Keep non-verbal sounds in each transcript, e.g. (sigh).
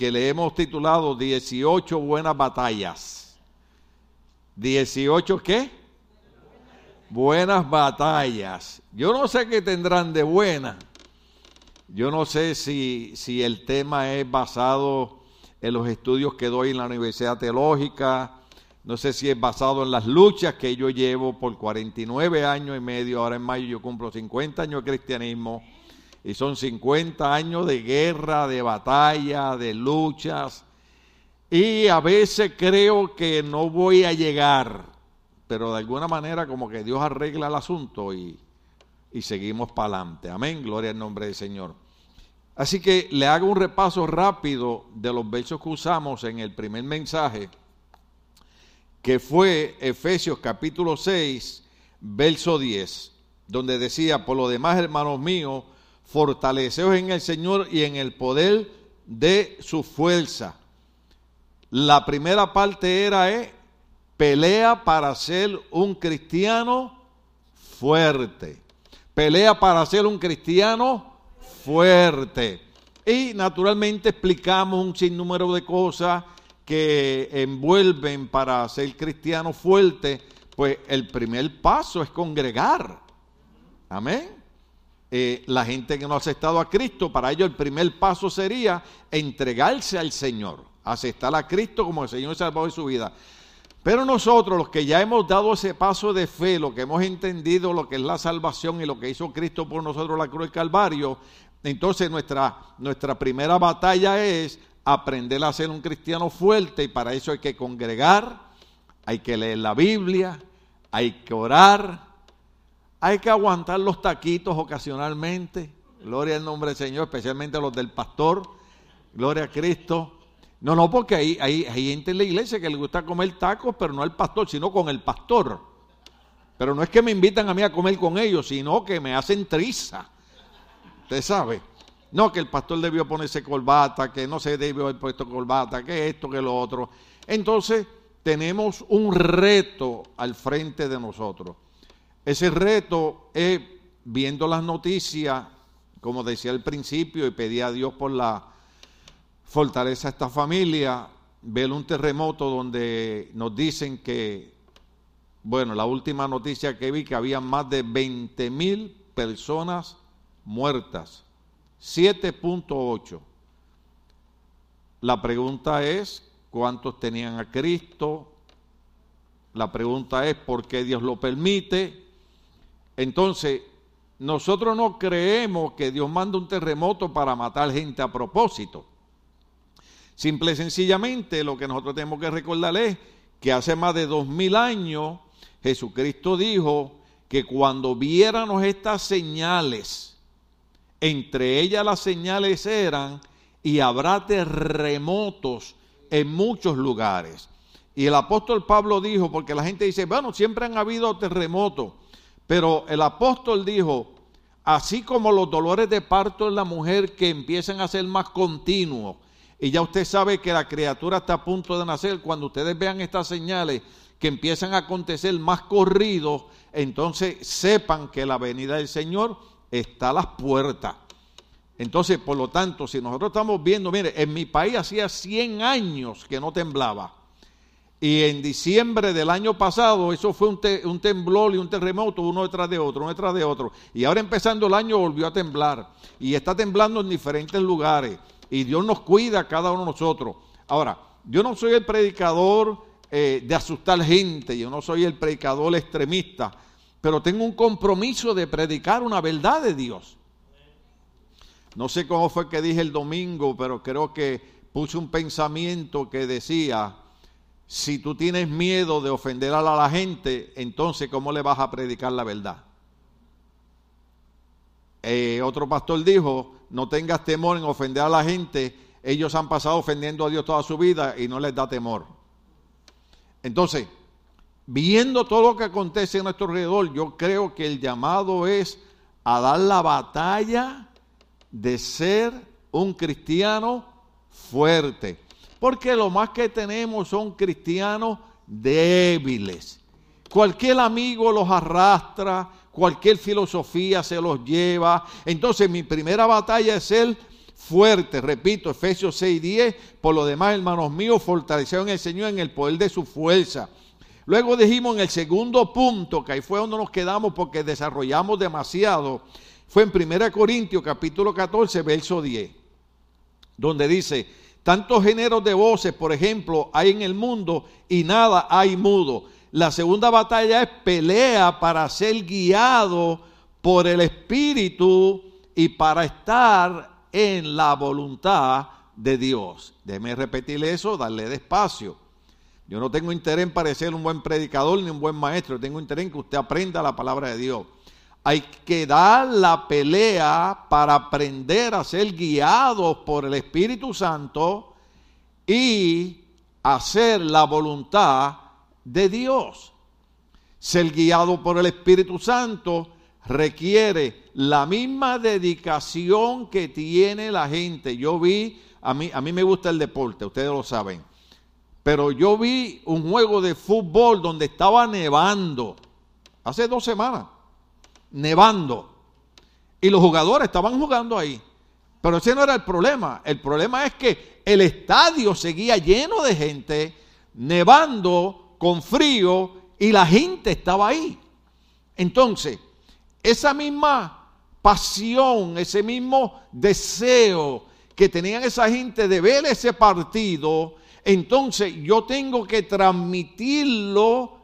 que le hemos titulado 18 buenas batallas. ¿18 qué? Buenas batallas. Yo no sé qué tendrán de buena. Yo no sé si, si el tema es basado en los estudios que doy en la Universidad Teológica, no sé si es basado en las luchas que yo llevo por 49 años y medio, ahora en mayo yo cumplo 50 años de cristianismo, y son 50 años de guerra, de batalla, de luchas, y a veces creo que no voy a llegar, pero de alguna manera como que Dios arregla el asunto y, y seguimos para adelante. Amén, gloria al nombre del Señor. Así que le hago un repaso rápido de los versos que usamos en el primer mensaje, que fue Efesios capítulo 6, verso 10, donde decía, por lo demás, hermanos míos, fortaleceos en el Señor y en el poder de su fuerza. La primera parte era, eh, pelea para ser un cristiano fuerte. Pelea para ser un cristiano fuerte. Y naturalmente explicamos un sinnúmero de cosas que envuelven para ser cristiano fuerte, pues el primer paso es congregar. Amén. Eh, la gente que no ha aceptado a Cristo, para ello el primer paso sería entregarse al Señor, aceptar a Cristo como el Señor salvador de su vida. Pero nosotros, los que ya hemos dado ese paso de fe, lo que hemos entendido lo que es la salvación y lo que hizo Cristo por nosotros la cruz del Calvario, entonces nuestra, nuestra primera batalla es aprender a ser un cristiano fuerte y para eso hay que congregar, hay que leer la Biblia, hay que orar, hay que aguantar los taquitos ocasionalmente. Gloria al nombre del Señor, especialmente los del pastor. Gloria a Cristo. No, no, porque hay, hay, hay gente en la iglesia que le gusta comer tacos, pero no al pastor, sino con el pastor. Pero no es que me invitan a mí a comer con ellos, sino que me hacen triza. Usted sabe. No, que el pastor debió ponerse corbata, que no se debió haber puesto corbata, que esto, que lo otro. Entonces, tenemos un reto al frente de nosotros. Ese reto es, viendo las noticias, como decía al principio, y pedí a Dios por la fortaleza de esta familia, ver un terremoto donde nos dicen que, bueno, la última noticia que vi, que había más de 20 mil personas muertas. 7.8. La pregunta es, ¿cuántos tenían a Cristo? La pregunta es, ¿por qué Dios lo permite? Entonces, nosotros no creemos que Dios manda un terremoto para matar gente a propósito. Simple y sencillamente lo que nosotros tenemos que recordar es que hace más de dos mil años Jesucristo dijo que cuando viéramos estas señales, entre ellas las señales eran, y habrá terremotos en muchos lugares. Y el apóstol Pablo dijo, porque la gente dice, bueno, siempre han habido terremotos, pero el apóstol dijo, así como los dolores de parto en la mujer que empiezan a ser más continuos, y ya usted sabe que la criatura está a punto de nacer, cuando ustedes vean estas señales que empiezan a acontecer más corridos, entonces sepan que la venida del Señor está a las puertas. Entonces, por lo tanto, si nosotros estamos viendo, mire, en mi país hacía 100 años que no temblaba. Y en diciembre del año pasado, eso fue un, temblor y un terremoto, uno detrás de otro, uno detrás de otro. Y ahora empezando el año volvió a temblar. Y está temblando en diferentes lugares. Y Dios nos cuida cada uno de nosotros. Ahora, yo no soy el predicador eh, de asustar gente, yo no soy el predicador extremista pero tengo un compromiso de predicar una verdad de Dios. No sé cómo fue que dije el domingo, pero creo que puse un pensamiento que decía, si tú tienes miedo de ofender a la gente, entonces ¿cómo le vas a predicar la verdad? Eh, otro pastor dijo, no tengas temor en ofender a la gente, ellos han pasado ofendiendo a Dios toda su vida y no les da temor. Entonces, viendo todo lo que acontece a nuestro alrededor, yo creo que el llamado es a dar la batalla de ser un cristiano fuerte. Porque lo más que tenemos son cristianos débiles. Cualquier amigo los arrastra, cualquier filosofía se los lleva. Entonces mi primera batalla es ser fuerte. Repito, Efesios 6, 10. Por lo demás, hermanos míos, fortalecieron el Señor en el poder de su fuerza. Luego dijimos en el segundo punto, que ahí fue donde nos quedamos porque desarrollamos demasiado, fue en 1 Corintios capítulo 14, verso 10, donde dice, tantos géneros de voces, por ejemplo, hay en el mundo y nada hay mudo. La segunda batalla es pelea para ser guiado por el Espíritu y para estar en la voluntad de Dios. Déjeme repetir eso, darle despacio. Yo no tengo interés en parecer un buen predicador ni un buen maestro, tengo interés en que usted aprenda la palabra de Dios. Hay que dar la pelea para aprender a ser guiados por el Espíritu Santo y hacer la voluntad de Dios. Ser guiado por el Espíritu Santo requiere la misma dedicación que tiene la gente. Yo vi, a mí, a mí me gusta el deporte, ustedes lo saben, pero yo vi un juego de fútbol donde estaba nevando, hace dos semanas, nevando, y los jugadores estaban jugando ahí. Pero ese no era el problema. El problema es que el estadio seguía lleno de gente, nevando, con frío, y la gente estaba ahí. Entonces, esa misma pasión, ese mismo deseo que tenían esa gente de ver ese partido, entonces yo tengo que transmitirlo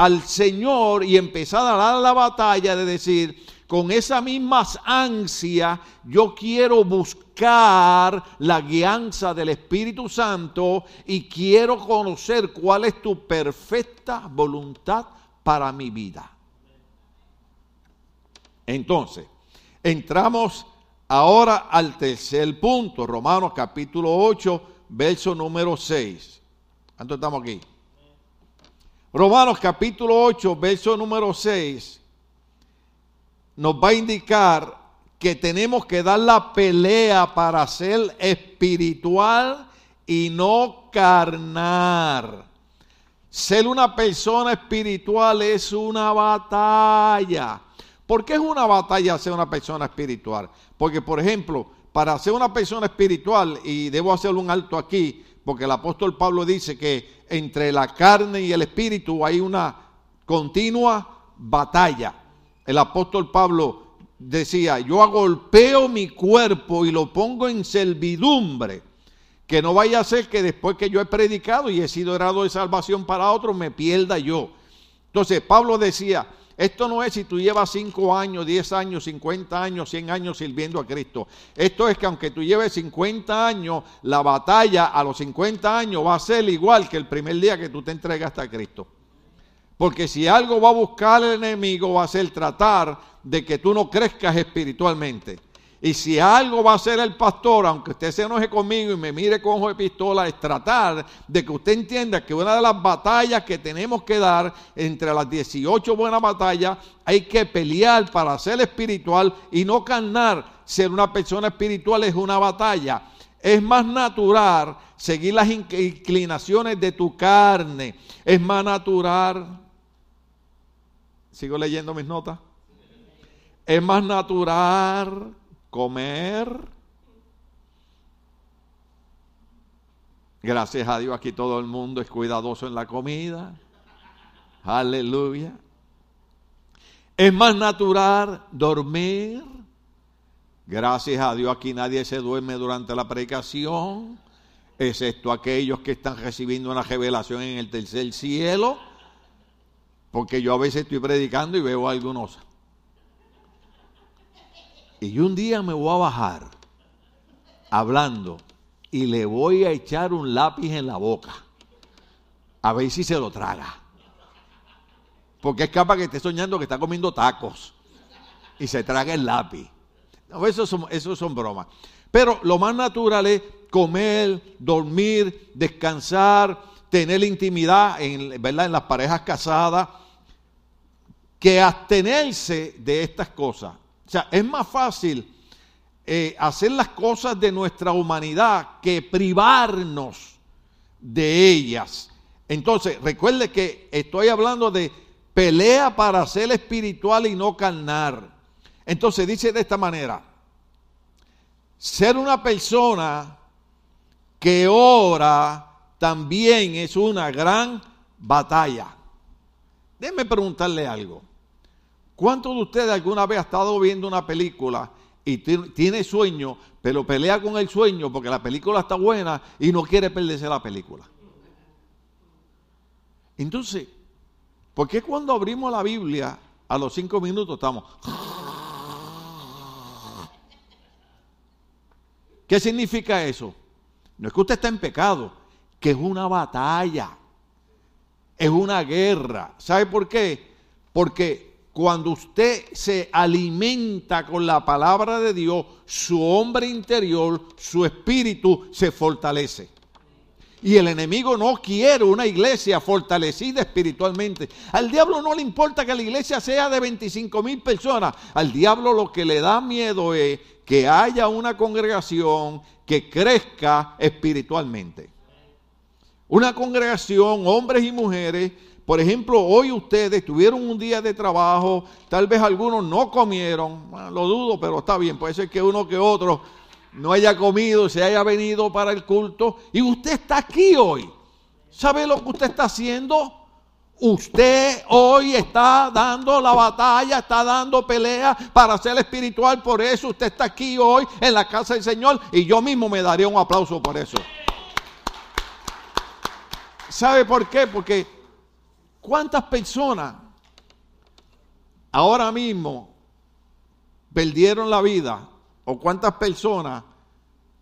al Señor y empezar a dar la batalla de decir, con esa misma ansia, yo quiero buscar la guianza del Espíritu Santo y quiero conocer cuál es tu perfecta voluntad para mi vida. Entonces, entramos ahora al tercer punto, Romanos capítulo 8, verso número 6. ¿Cuánto estamos aquí? Romanos capítulo 8, verso número 6, nos va a indicar que tenemos que dar la pelea para ser espiritual y no carnar. Ser una persona espiritual es una batalla. ¿Por qué es una batalla ser una persona espiritual? Porque, por ejemplo, para ser una persona espiritual, y debo hacer un alto aquí, porque el apóstol Pablo dice que entre la carne y el espíritu hay una continua batalla. El apóstol Pablo decía, yo agolpeo mi cuerpo y lo pongo en servidumbre, que no vaya a ser que después que yo he predicado y he sido grado de salvación para otros, me pierda yo. Entonces Pablo decía, esto no es si tú llevas 5 años, 10 años, 50 años, 100 años sirviendo a Cristo. Esto es que aunque tú lleves 50 años, la batalla a los 50 años va a ser igual que el primer día que tú te entregaste a Cristo. Porque si algo va a buscar el enemigo va a ser tratar de que tú no crezcas espiritualmente. Y si algo va a hacer el pastor, aunque usted se enoje conmigo y me mire con ojo de pistola, es tratar de que usted entienda que una de las batallas que tenemos que dar, entre las 18 buenas batallas, hay que pelear para ser espiritual y no carnar. Ser una persona espiritual es una batalla. Es más natural seguir las inclinaciones de tu carne. Es más natural. Sigo leyendo mis notas. Es más natural comer. Gracias a Dios aquí todo el mundo es cuidadoso en la comida. Aleluya. Es más natural dormir. Gracias a Dios aquí nadie se duerme durante la predicación, excepto aquellos que están recibiendo una revelación en el tercer cielo. Porque yo a veces estoy predicando y veo algunos y un día me voy a bajar hablando y le voy a echar un lápiz en la boca. A ver si se lo traga. Porque es capaz que esté soñando que está comiendo tacos y se traga el lápiz. eso, son, eso son bromas. Pero lo más natural es comer, dormir, descansar, tener intimidad ¿verdad? en las parejas casadas, que abstenerse de estas cosas. O sea, es más fácil eh, hacer las cosas de nuestra humanidad que privarnos de ellas. Entonces, recuerde que estoy hablando de pelea para ser espiritual y no carnar. Entonces dice de esta manera, ser una persona que ora también es una gran batalla. Déjenme preguntarle algo. ¿Cuántos de ustedes alguna vez ha estado viendo una película y tiene sueño, pero pelea con el sueño porque la película está buena y no quiere perderse la película? Entonces, ¿por qué cuando abrimos la Biblia a los cinco minutos estamos... ¿Qué significa eso? No es que usted está en pecado, que es una batalla, es una guerra. ¿Sabe por qué? Porque cuando usted se alimenta con la palabra de Dios, su hombre interior, su espíritu se fortalece. Y el enemigo no quiere una iglesia fortalecida espiritualmente. Al diablo no le importa que la iglesia sea de 25 mil personas. Al diablo lo que le da miedo es que haya una congregación que crezca espiritualmente. Una congregación, hombres y mujeres, por ejemplo, hoy ustedes tuvieron un día de trabajo, tal vez algunos no comieron, lo dudo, pero está bien, puede ser que uno que otro no haya comido, se haya venido para el culto y usted está aquí hoy. ¿Sabe lo que usted está haciendo? Usted hoy está dando la batalla, está dando pelea para ser espiritual. Por eso usted está aquí hoy en la casa del Señor y yo mismo me daría un aplauso por eso. ¿Sabe por qué? Porque ¿cuántas personas ahora mismo perdieron la vida o cuántas personas,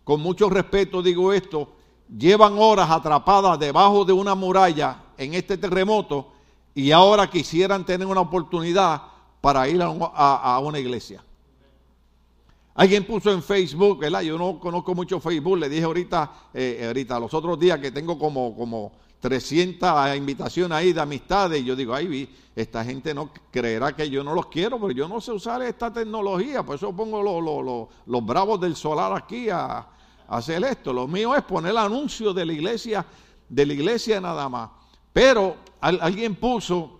con mucho respeto digo esto, llevan horas atrapadas debajo de una muralla en este terremoto y ahora quisieran tener una oportunidad para ir a, una iglesia. Alguien puso en Facebook, ¿verdad? Yo no conozco mucho Facebook, le dije ahorita, eh, ahorita, los otros días que tengo como, como 300 invitaciones ahí de amistades y yo digo, ay, esta gente no creerá que yo no los quiero, pero yo no sé usar esta tecnología, por eso pongo los, bravos del solar aquí a, hacer esto. Lo mío es poner el anuncio de la iglesia, de la iglesia nada más. Pero alguien puso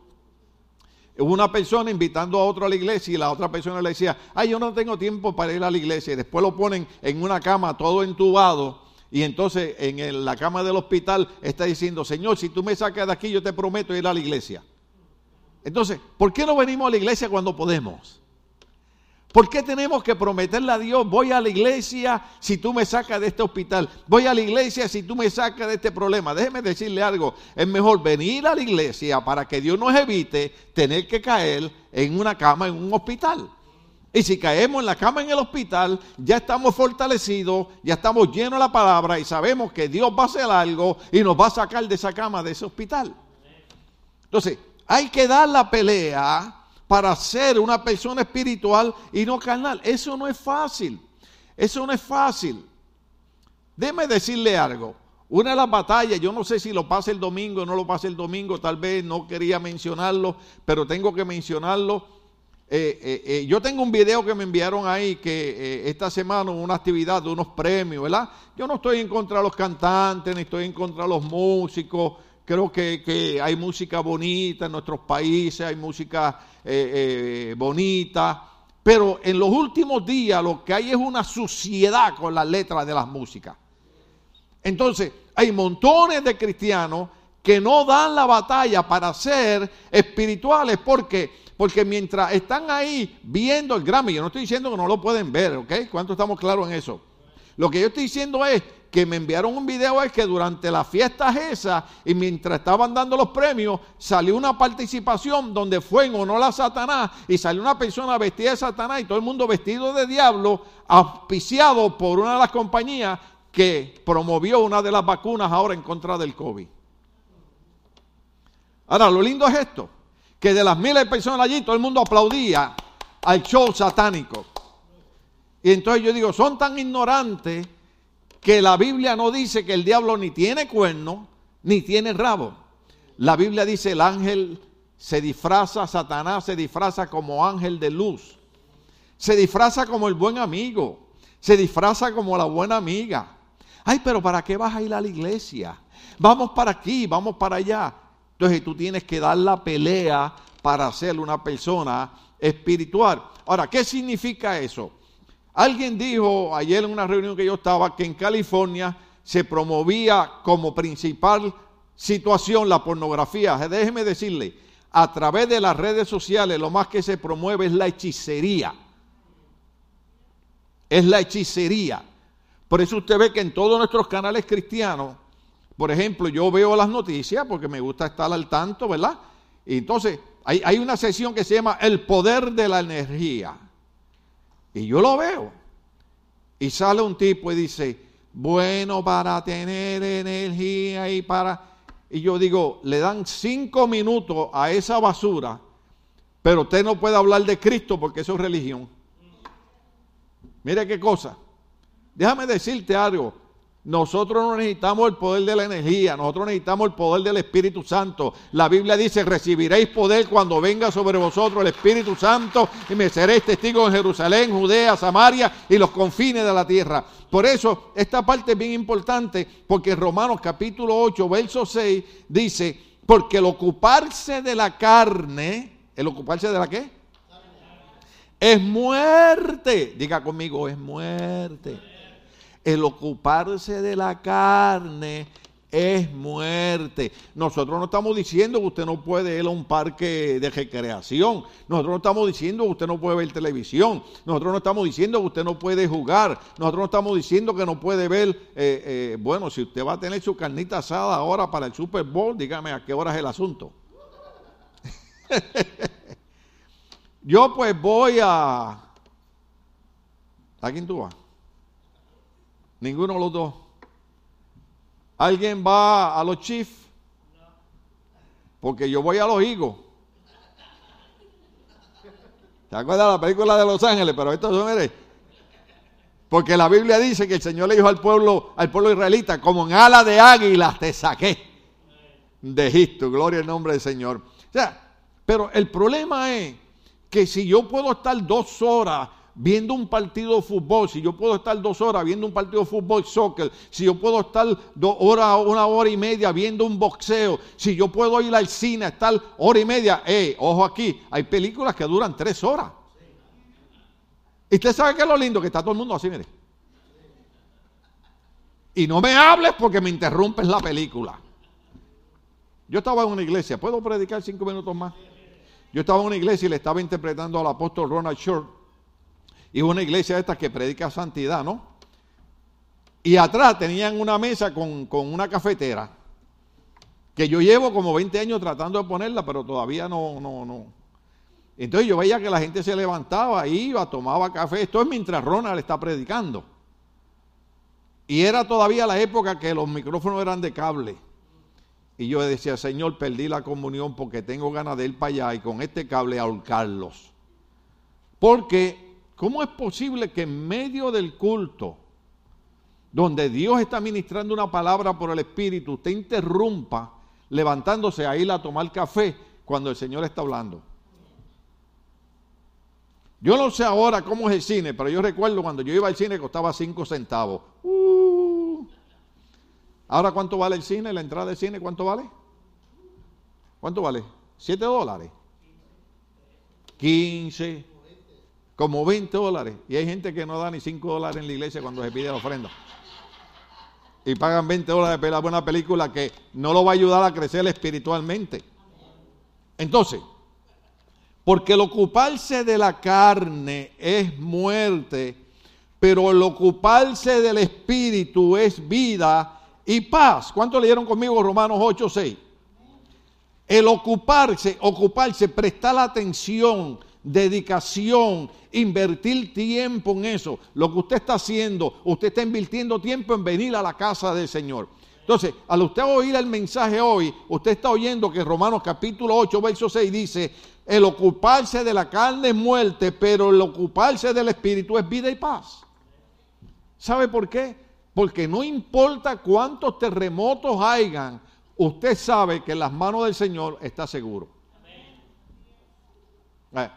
una persona invitando a otro a la iglesia y la otra persona le decía, ay, yo no tengo tiempo para ir a la iglesia. Y después lo ponen en una cama todo entubado y entonces en la cama del hospital está diciendo, Señor, si tú me sacas de aquí, yo te prometo ir a la iglesia. Entonces, ¿por qué no venimos a la iglesia cuando podemos? ¿Por qué tenemos que prometerle a Dios, voy a la iglesia si tú me sacas de este hospital? Voy a la iglesia si tú me sacas de este problema. Déjeme decirle algo, es mejor venir a la iglesia para que Dios nos evite tener que caer en una cama en un hospital. Y si caemos en la cama en el hospital, ya estamos fortalecidos, ya estamos llenos de la palabra y sabemos que Dios va a hacer algo y nos va a sacar de esa cama, de ese hospital. Entonces, hay que dar la pelea para ser una persona espiritual y no carnal. Eso no es fácil. Eso no es fácil. Déjeme decirle algo. Una de las batallas, yo no sé si lo pasa el domingo o no lo pasa el domingo, tal vez no quería mencionarlo, pero tengo que mencionarlo eh, eh, eh, yo tengo un video que me enviaron ahí que esta semana una actividad de unos premios, ¿verdad? Yo no estoy en contra de los cantantes, ni estoy en contra de los músicos. Creo que, hay música bonita en nuestros países, hay música bonita. Pero en los últimos días lo que hay es una suciedad con las letras de las músicas. Entonces, hay montones de cristianos que no dan la batalla para ser espirituales porque porque mientras están ahí viendo el Grammy, yo no estoy diciendo que no lo pueden ver, ¿ok? ¿Cuánto estamos claros en eso? Lo que yo estoy diciendo es que me enviaron un video es que durante las fiestas esas y mientras estaban dando los premios, salió una participación donde fue en honor a Satanás y salió una persona vestida de Satanás y todo el mundo vestido de diablo, auspiciado por una de las compañías que promovió una de las vacunas ahora en contra del COVID. Ahora, lo lindo es esto que de las miles de personas allí todo el mundo aplaudía al show satánico. Y entonces yo digo, son tan ignorantes que la Biblia no dice que el diablo ni tiene cuerno ni tiene rabo. La Biblia dice el ángel se disfraza, Satanás se disfraza como ángel de luz. Se disfraza como el buen amigo. Se disfraza como la buena amiga. Ay, pero ¿para qué vas a ir a la iglesia? Vamos para aquí, vamos para allá. Entonces tú tienes que dar la pelea para ser una persona espiritual. Ahora, ¿qué significa eso? Alguien dijo ayer en una reunión que yo estaba que en California se promovía como principal situación la pornografía. Déjeme decirle, a través de las redes sociales lo más que se promueve es la hechicería. Es la hechicería. Por eso usted ve que en todos nuestros canales cristianos, por ejemplo, yo veo las noticias porque me gusta estar al tanto, ¿verdad? Y entonces hay, una sesión que se llama El poder de la energía. Y yo lo veo. Y sale un tipo y dice, bueno, para tener energía y para... Y yo digo, le dan cinco minutos a esa basura, pero usted no puede hablar de Cristo porque eso es religión. Mire qué cosa. Déjame decirte algo. Nosotros no necesitamos el poder de la energía, nosotros necesitamos el poder del Espíritu Santo. La Biblia dice, recibiréis poder cuando venga sobre vosotros el Espíritu Santo y me seréis testigos en Jerusalén, Judea, Samaria y los confines de la tierra. Por eso, esta parte es bien importante porque Romanos capítulo 8, verso 6 dice, porque el ocuparse de la carne, ¿el ocuparse de la qué? Es muerte. Diga conmigo, es muerte el ocuparse de la carne es muerte. Nosotros no estamos diciendo que usted no puede ir a un parque de recreación. Nosotros no estamos diciendo que usted no puede ver televisión. Nosotros no estamos diciendo que usted no puede jugar. Nosotros no estamos diciendo que no puede ver, eh, eh, bueno, si usted va a tener su carnita asada ahora para el Super Bowl, dígame a qué hora es el asunto. (laughs) Yo pues voy a... ¿A quién tú vas? Ninguno de los dos. ¿Alguien va a los Chiefs? Porque yo voy a los higos. ¿Te acuerdas de la película de Los Ángeles? Pero esto son Porque la Biblia dice que el Señor le dijo al pueblo, al pueblo israelita, como en ala de águilas te saqué de Egipto. Gloria al nombre del Señor. O sea, pero el problema es que si yo puedo estar dos horas viendo un partido de fútbol, si yo puedo estar dos horas viendo un partido de fútbol, soccer, si yo puedo estar dos horas, una hora y media viendo un boxeo, si yo puedo ir al cine, estar hora y media, eh, ojo aquí, hay películas que duran tres horas. Y usted sabe que es lo lindo que está todo el mundo así, mire. Y no me hables porque me interrumpes la película. Yo estaba en una iglesia, ¿puedo predicar cinco minutos más? Yo estaba en una iglesia y le estaba interpretando al apóstol Ronald Short y una iglesia de estas que predica santidad, ¿no? Y atrás tenían una mesa con, una cafetera, que yo llevo como 20 años tratando de ponerla, pero todavía no, no, no. Entonces yo veía que la gente se levantaba, iba, tomaba café. Esto es mientras Ronald está predicando. Y era todavía la época que los micrófonos eran de cable. Y yo decía, Señor, perdí la comunión porque tengo ganas de ir para allá y con este cable ahorcarlos. Porque ¿Cómo es posible que en medio del culto, donde Dios está ministrando una palabra por el Espíritu, usted interrumpa levantándose a ir a tomar café cuando el Señor está hablando? Yo no sé ahora cómo es el cine, pero yo recuerdo cuando yo iba al cine costaba 5 centavos. Uh. Ahora, ¿cuánto vale el cine? ¿La entrada del cine cuánto vale? ¿Cuánto vale? ¿7 dólares? 15 como 20 dólares. Y hay gente que no da ni 5 dólares en la iglesia cuando se pide la ofrenda. Y pagan 20 dólares la buena película que no lo va a ayudar a crecer espiritualmente. Entonces, porque el ocuparse de la carne es muerte, pero el ocuparse del espíritu es vida y paz. ¿Cuánto leyeron conmigo Romanos 8, 6? El ocuparse, ocuparse, prestar la atención, dedicación, invertir tiempo en eso. Lo que usted está haciendo, usted está invirtiendo tiempo en venir a la casa del Señor. Entonces, al usted oír el mensaje hoy, usted está oyendo que Romanos capítulo 8, verso 6 dice, el ocuparse de la carne es muerte, pero el ocuparse del espíritu es vida y paz. ¿Sabe por qué? Porque no importa cuántos terremotos hayan, usted sabe que en las manos del Señor está seguro. Eh,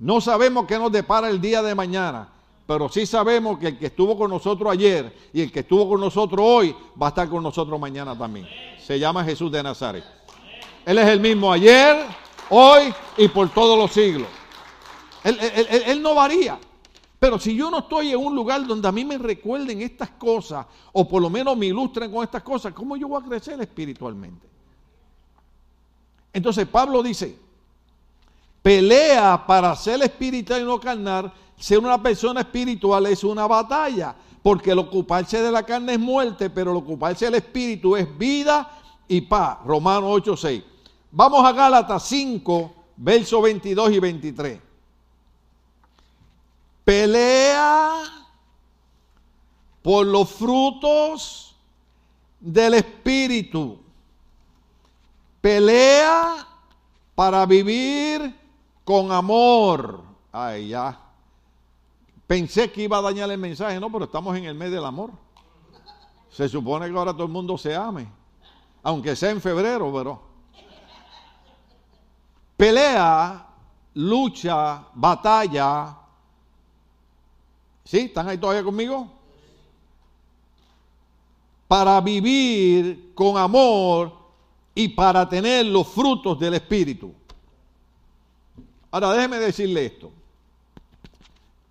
no sabemos qué nos depara el día de mañana, pero sí sabemos que el que estuvo con nosotros ayer y el que estuvo con nosotros hoy va a estar con nosotros mañana también. Se llama Jesús de Nazaret. Él es el mismo ayer, hoy y por todos los siglos. Él, no varía. Pero si yo no estoy en un lugar donde a mí me recuerden estas cosas, o por lo menos me ilustren con estas cosas, ¿cómo yo voy a crecer espiritualmente? Entonces Pablo dice, pelea para ser espiritual y no carnal, ser una persona espiritual es una batalla, porque el ocuparse de la carne es muerte, pero el ocuparse del espíritu es vida y paz. Romanos 8:6. Vamos a Gálatas 5, versos 22 y 23. Pelea por los frutos del Espíritu. Pelea para vivir con amor. Ay, ya. Pensé que iba a dañar el mensaje, no, pero estamos en el mes del amor. Se supone que ahora todo el mundo se ame, aunque sea en febrero, pero pelea, lucha, batalla ¿Sí? ¿Están ahí todavía conmigo? Para vivir con amor y para tener los frutos del Espíritu. Ahora déjeme decirle esto.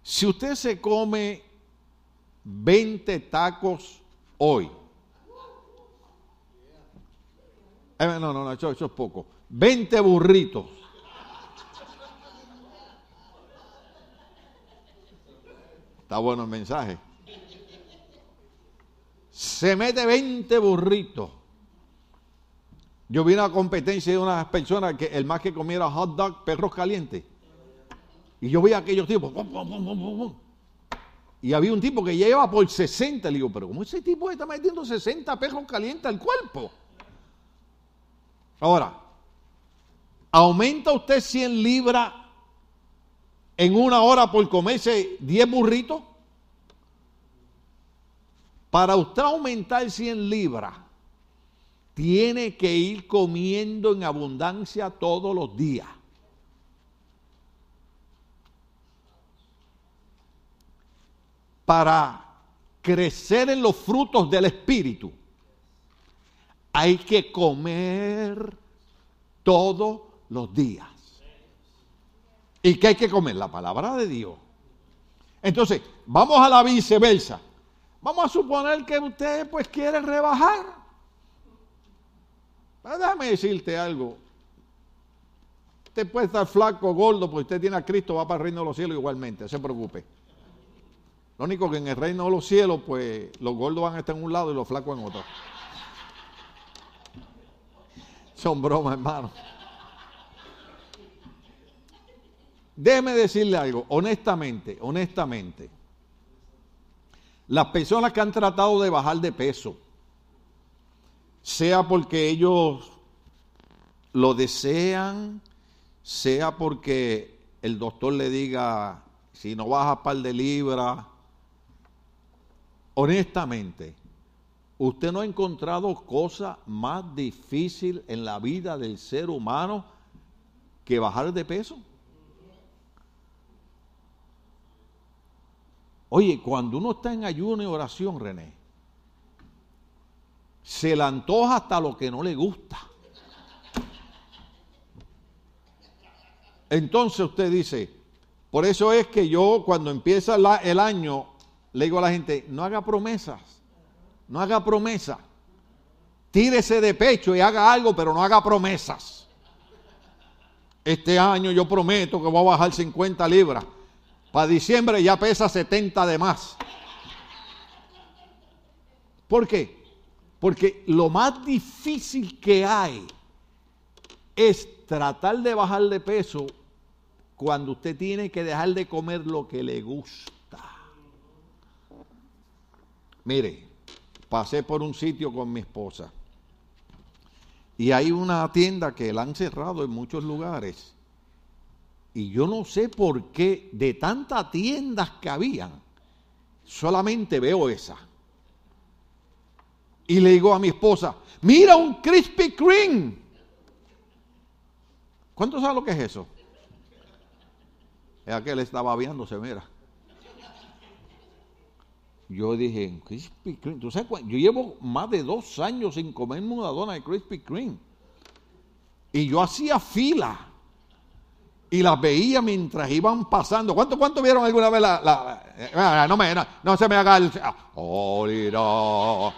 Si usted se come 20 tacos hoy, eh, no, no, no, eso, es poco. 20 burritos Está bueno el mensaje. Se mete 20 burritos. Yo vi una competencia de unas personas que el más que comiera hot dog, perros calientes. Y yo vi a aquellos tipos. y había un tipo que lleva por 60. Le digo, pero ¿cómo ese tipo está metiendo 60 perros calientes al cuerpo? Ahora, ¿aumenta usted 100 libras en una hora por comerse 10 burritos? Para usted aumentar 100 libras, tiene que ir comiendo en abundancia todos los días. Para crecer en los frutos del Espíritu, hay que comer todos los días. ¿Y qué hay que comer? La palabra de Dios. Entonces, vamos a la viceversa. Vamos a suponer que usted pues quiere rebajar. Pero déjame decirte algo. Usted puede estar flaco, gordo, porque usted tiene a Cristo, va para el reino de los cielos igualmente, no se preocupe. Lo único que en el reino de los cielos, pues los gordos van a estar en un lado y los flacos en otro. Son bromas, hermano. Déjeme decirle algo, honestamente, honestamente. Las personas que han tratado de bajar de peso, sea porque ellos lo desean, sea porque el doctor le diga, si no bajas par de libras, honestamente, usted no ha encontrado cosa más difícil en la vida del ser humano que bajar de peso. Oye, cuando uno está en ayuno y oración, René, se le antoja hasta lo que no le gusta. Entonces usted dice, por eso es que yo cuando empieza el año, le digo a la gente, no haga promesas, no haga promesas. Tírese de pecho y haga algo, pero no haga promesas. Este año yo prometo que voy a bajar 50 libras. Para diciembre ya pesa 70 de más. ¿Por qué? Porque lo más difícil que hay es tratar de bajar de peso cuando usted tiene que dejar de comer lo que le gusta. Mire, pasé por un sitio con mi esposa y hay una tienda que la han cerrado en muchos lugares y yo no sé por qué de tantas tiendas que habían, solamente veo esa. Y le digo a mi esposa, mira un Krispy Kreme. ¿Cuánto sabe lo que es eso? Es aquel estaba viéndose, mira. Yo dije, Krispy Kreme. ¿Tú sabes Yo llevo más de dos años sin comer una dona de Krispy Kreme. Y yo hacía fila y las veía mientras iban pasando. ¿Cuánto, cuánto vieron alguna vez la... Eh, no, me, no, se me haga el... Oh,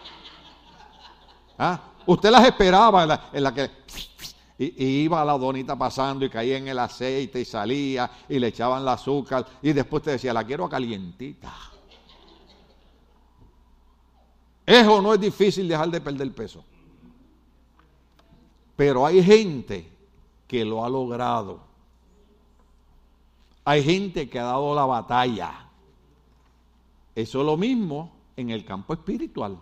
¿Ah? Usted las esperaba en la, que... Y, iba la donita pasando y caía en el aceite y salía y le echaban el azúcar y después te decía, la quiero calientita. Eso no es difícil dejar de perder peso. Pero hay gente que lo ha logrado. Hay gente que ha dado la batalla. Eso es lo mismo en el campo espiritual.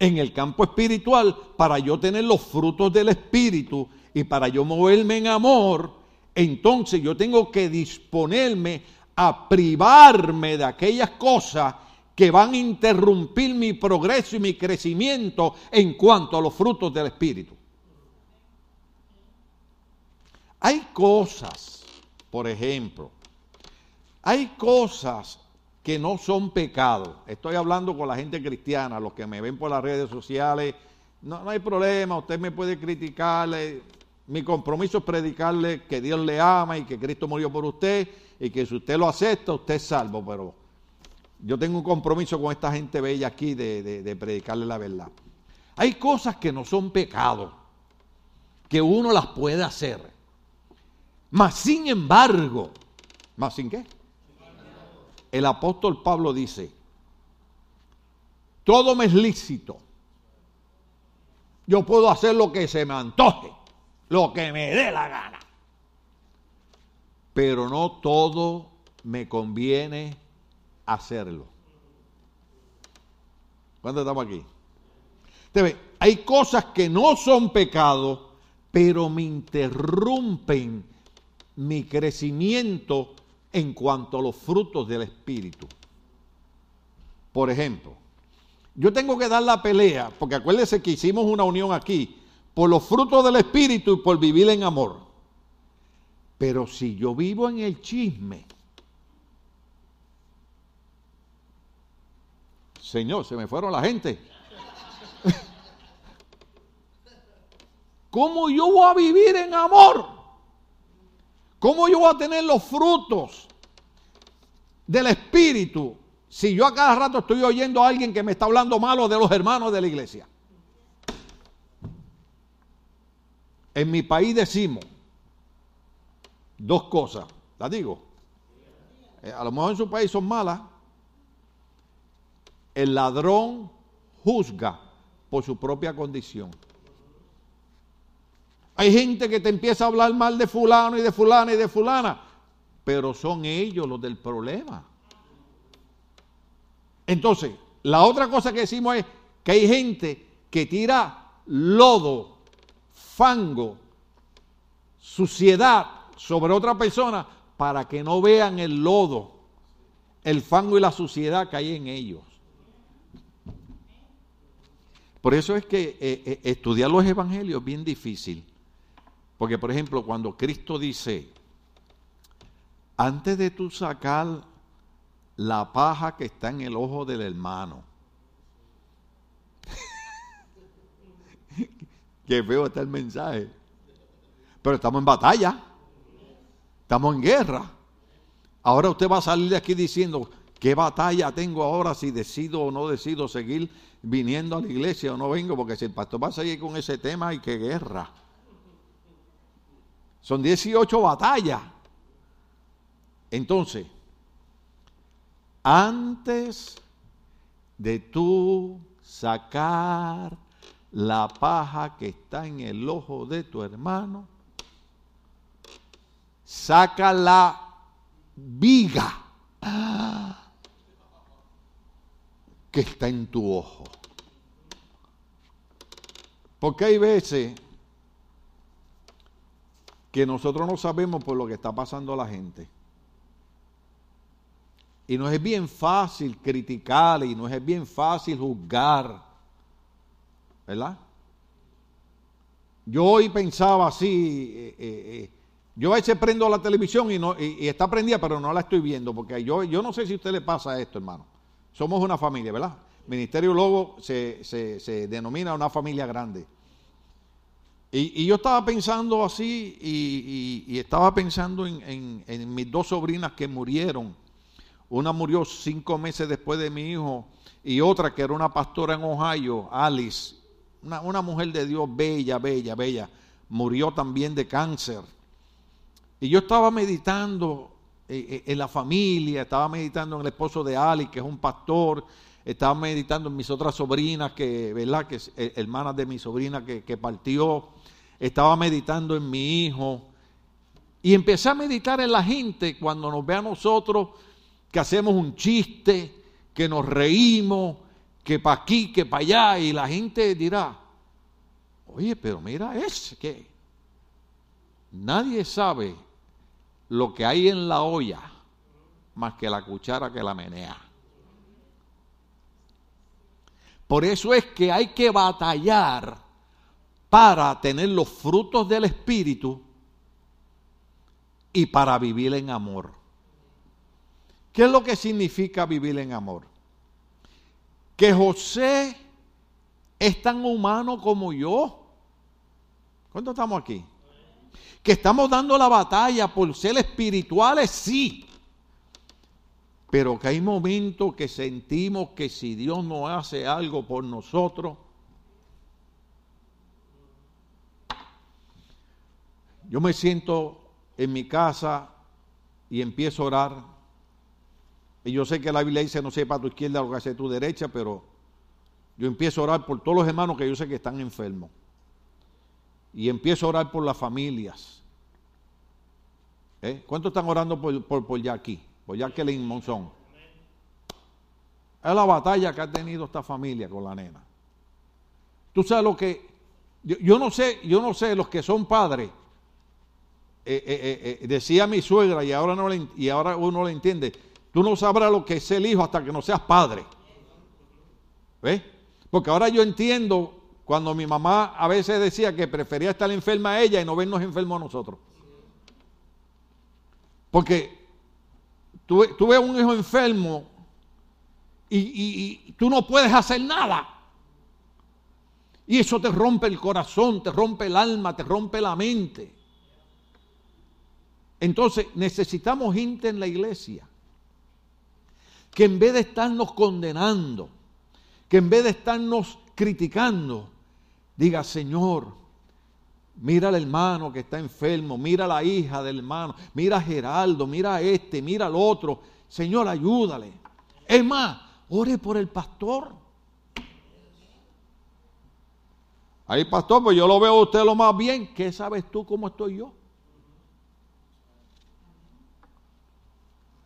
En el campo espiritual, para yo tener los frutos del Espíritu y para yo moverme en amor, entonces yo tengo que disponerme a privarme de aquellas cosas que van a interrumpir mi progreso y mi crecimiento en cuanto a los frutos del Espíritu. Hay cosas, por ejemplo, hay cosas que no son pecados. Estoy hablando con la gente cristiana, los que me ven por las redes sociales. No, hay problema, usted me puede criticarle. Mi compromiso es predicarle que Dios le ama y que Cristo murió por usted y que si usted lo acepta, usted es salvo. Pero yo tengo un compromiso con esta gente bella aquí de, de predicarle la verdad. Hay cosas que no son pecados, que uno las puede hacer. Mas sin embargo, ¿más sin qué? El apóstol Pablo dice, todo me es lícito. Yo puedo hacer lo que se me antoje, lo que me dé la gana. Pero no todo me conviene hacerlo. ¿Cuánto estamos aquí? hay cosas que no son pecado, pero me interrumpen mi crecimiento en cuanto a los frutos del Espíritu. Por ejemplo, yo tengo que dar la pelea, porque acuérdense que hicimos una unión aquí, por los frutos del Espíritu y por vivir en amor. Pero si yo vivo en el chisme, Señor, se me fueron la gente. (laughs) ¿Cómo yo voy a vivir en amor? ¿Cómo yo voy a tener los frutos del Espíritu si yo a cada rato estoy oyendo a alguien que me está hablando malo de los hermanos de la iglesia? En mi país decimos dos cosas, las digo. Eh, a lo mejor en su país son malas. El ladrón juzga por su propia condición. Hay gente que te empieza a hablar mal de fulano y de fulana y de fulana, pero son ellos los del problema. Entonces, la otra cosa que decimos es que hay gente que tira lodo, fango, suciedad sobre otra persona para que no vean el lodo, el fango y la suciedad que hay en ellos. Por eso es que eh, eh, estudiar los evangelios es bien difícil. Porque, por ejemplo, cuando Cristo dice, antes de tú sacar la paja que está en el ojo del hermano, (laughs) qué feo está el mensaje, pero estamos en batalla, estamos en guerra. Ahora usted va a salir de aquí diciendo, ¿qué batalla tengo ahora si decido o no decido seguir viniendo a la iglesia o no vengo? Porque si el pastor va a seguir con ese tema, hay que guerra. Son 18 batallas. Entonces, antes de tú sacar la paja que está en el ojo de tu hermano, saca la viga que está en tu ojo. Porque hay veces que nosotros no sabemos por lo que está pasando la gente. Y no es bien fácil criticar y no es bien fácil juzgar. ¿Verdad? Yo hoy pensaba así, eh, eh, eh, yo a veces prendo la televisión y, no, y, está prendida, pero no la estoy viendo, porque yo, yo no sé si a usted le pasa esto, hermano. Somos una familia, ¿verdad? Ministerio Lobo se, se, se denomina una familia grande. Y, yo estaba pensando así y, estaba pensando en, mis dos sobrinas que murieron. Una murió cinco meses después de mi hijo y otra que era una pastora en Ohio, Alice, una, mujer de Dios bella, bella, bella, murió también de cáncer. Y yo estaba meditando eh, eh, en la familia, estaba meditando en el esposo de Alice, que es un pastor, estaba meditando en mis otras sobrinas, que, ¿verdad? Que eh, hermanas de mi sobrina que partió estaba meditando en mi hijo. Y empecé a meditar en la gente cuando nos ve a nosotros que hacemos un chiste, que nos reímos, que para aquí, que para allá, y la gente dirá, oye, pero mira ese que nadie sabe lo que hay en la olla más que la cuchara que la menea. Por eso es que hay que batallar para tener los frutos del Espíritu y para vivir en amor. ¿Qué es lo que significa vivir en amor? Que José es tan humano como yo. ¿Cuántos estamos aquí? Que estamos dando la batalla por ser espirituales, sí. Pero que hay momentos que sentimos que si Dios no hace algo por nosotros, Yo me siento en mi casa y empiezo a orar. Y yo sé que la Biblia dice no sepa tu izquierda lo que hace tu derecha, pero yo empiezo a orar por todos los hermanos que yo sé que están enfermos. Y empiezo a orar por las familias. ¿Eh? ¿Cuántos están orando por, por, por Jackie? Por Jacqueline Monzón. Es la batalla que ha tenido esta familia con la nena. Tú sabes lo que. Yo, yo no sé, yo no sé los que son padres eh, eh, eh, decía mi suegra y ahora, no le, y ahora uno le entiende, tú no sabrás lo que es el hijo hasta que no seas padre. ¿Ves? Porque ahora yo entiendo cuando mi mamá a veces decía que prefería estar enferma a ella y no vernos enfermos a nosotros. Porque tú, tú ves un hijo enfermo y, y tú no puedes hacer nada. Y eso te rompe el corazón, te rompe el alma, te rompe la mente. Entonces necesitamos gente en la iglesia que en vez de estarnos condenando, que en vez de estarnos criticando, diga, Señor, mira al hermano que está enfermo, mira a la hija del hermano, mira a Geraldo, mira a este, mira al otro, Señor, ayúdale. Es más, ore por el pastor. Ahí, pastor, pues yo lo veo a usted lo más bien. ¿Qué sabes tú cómo estoy yo?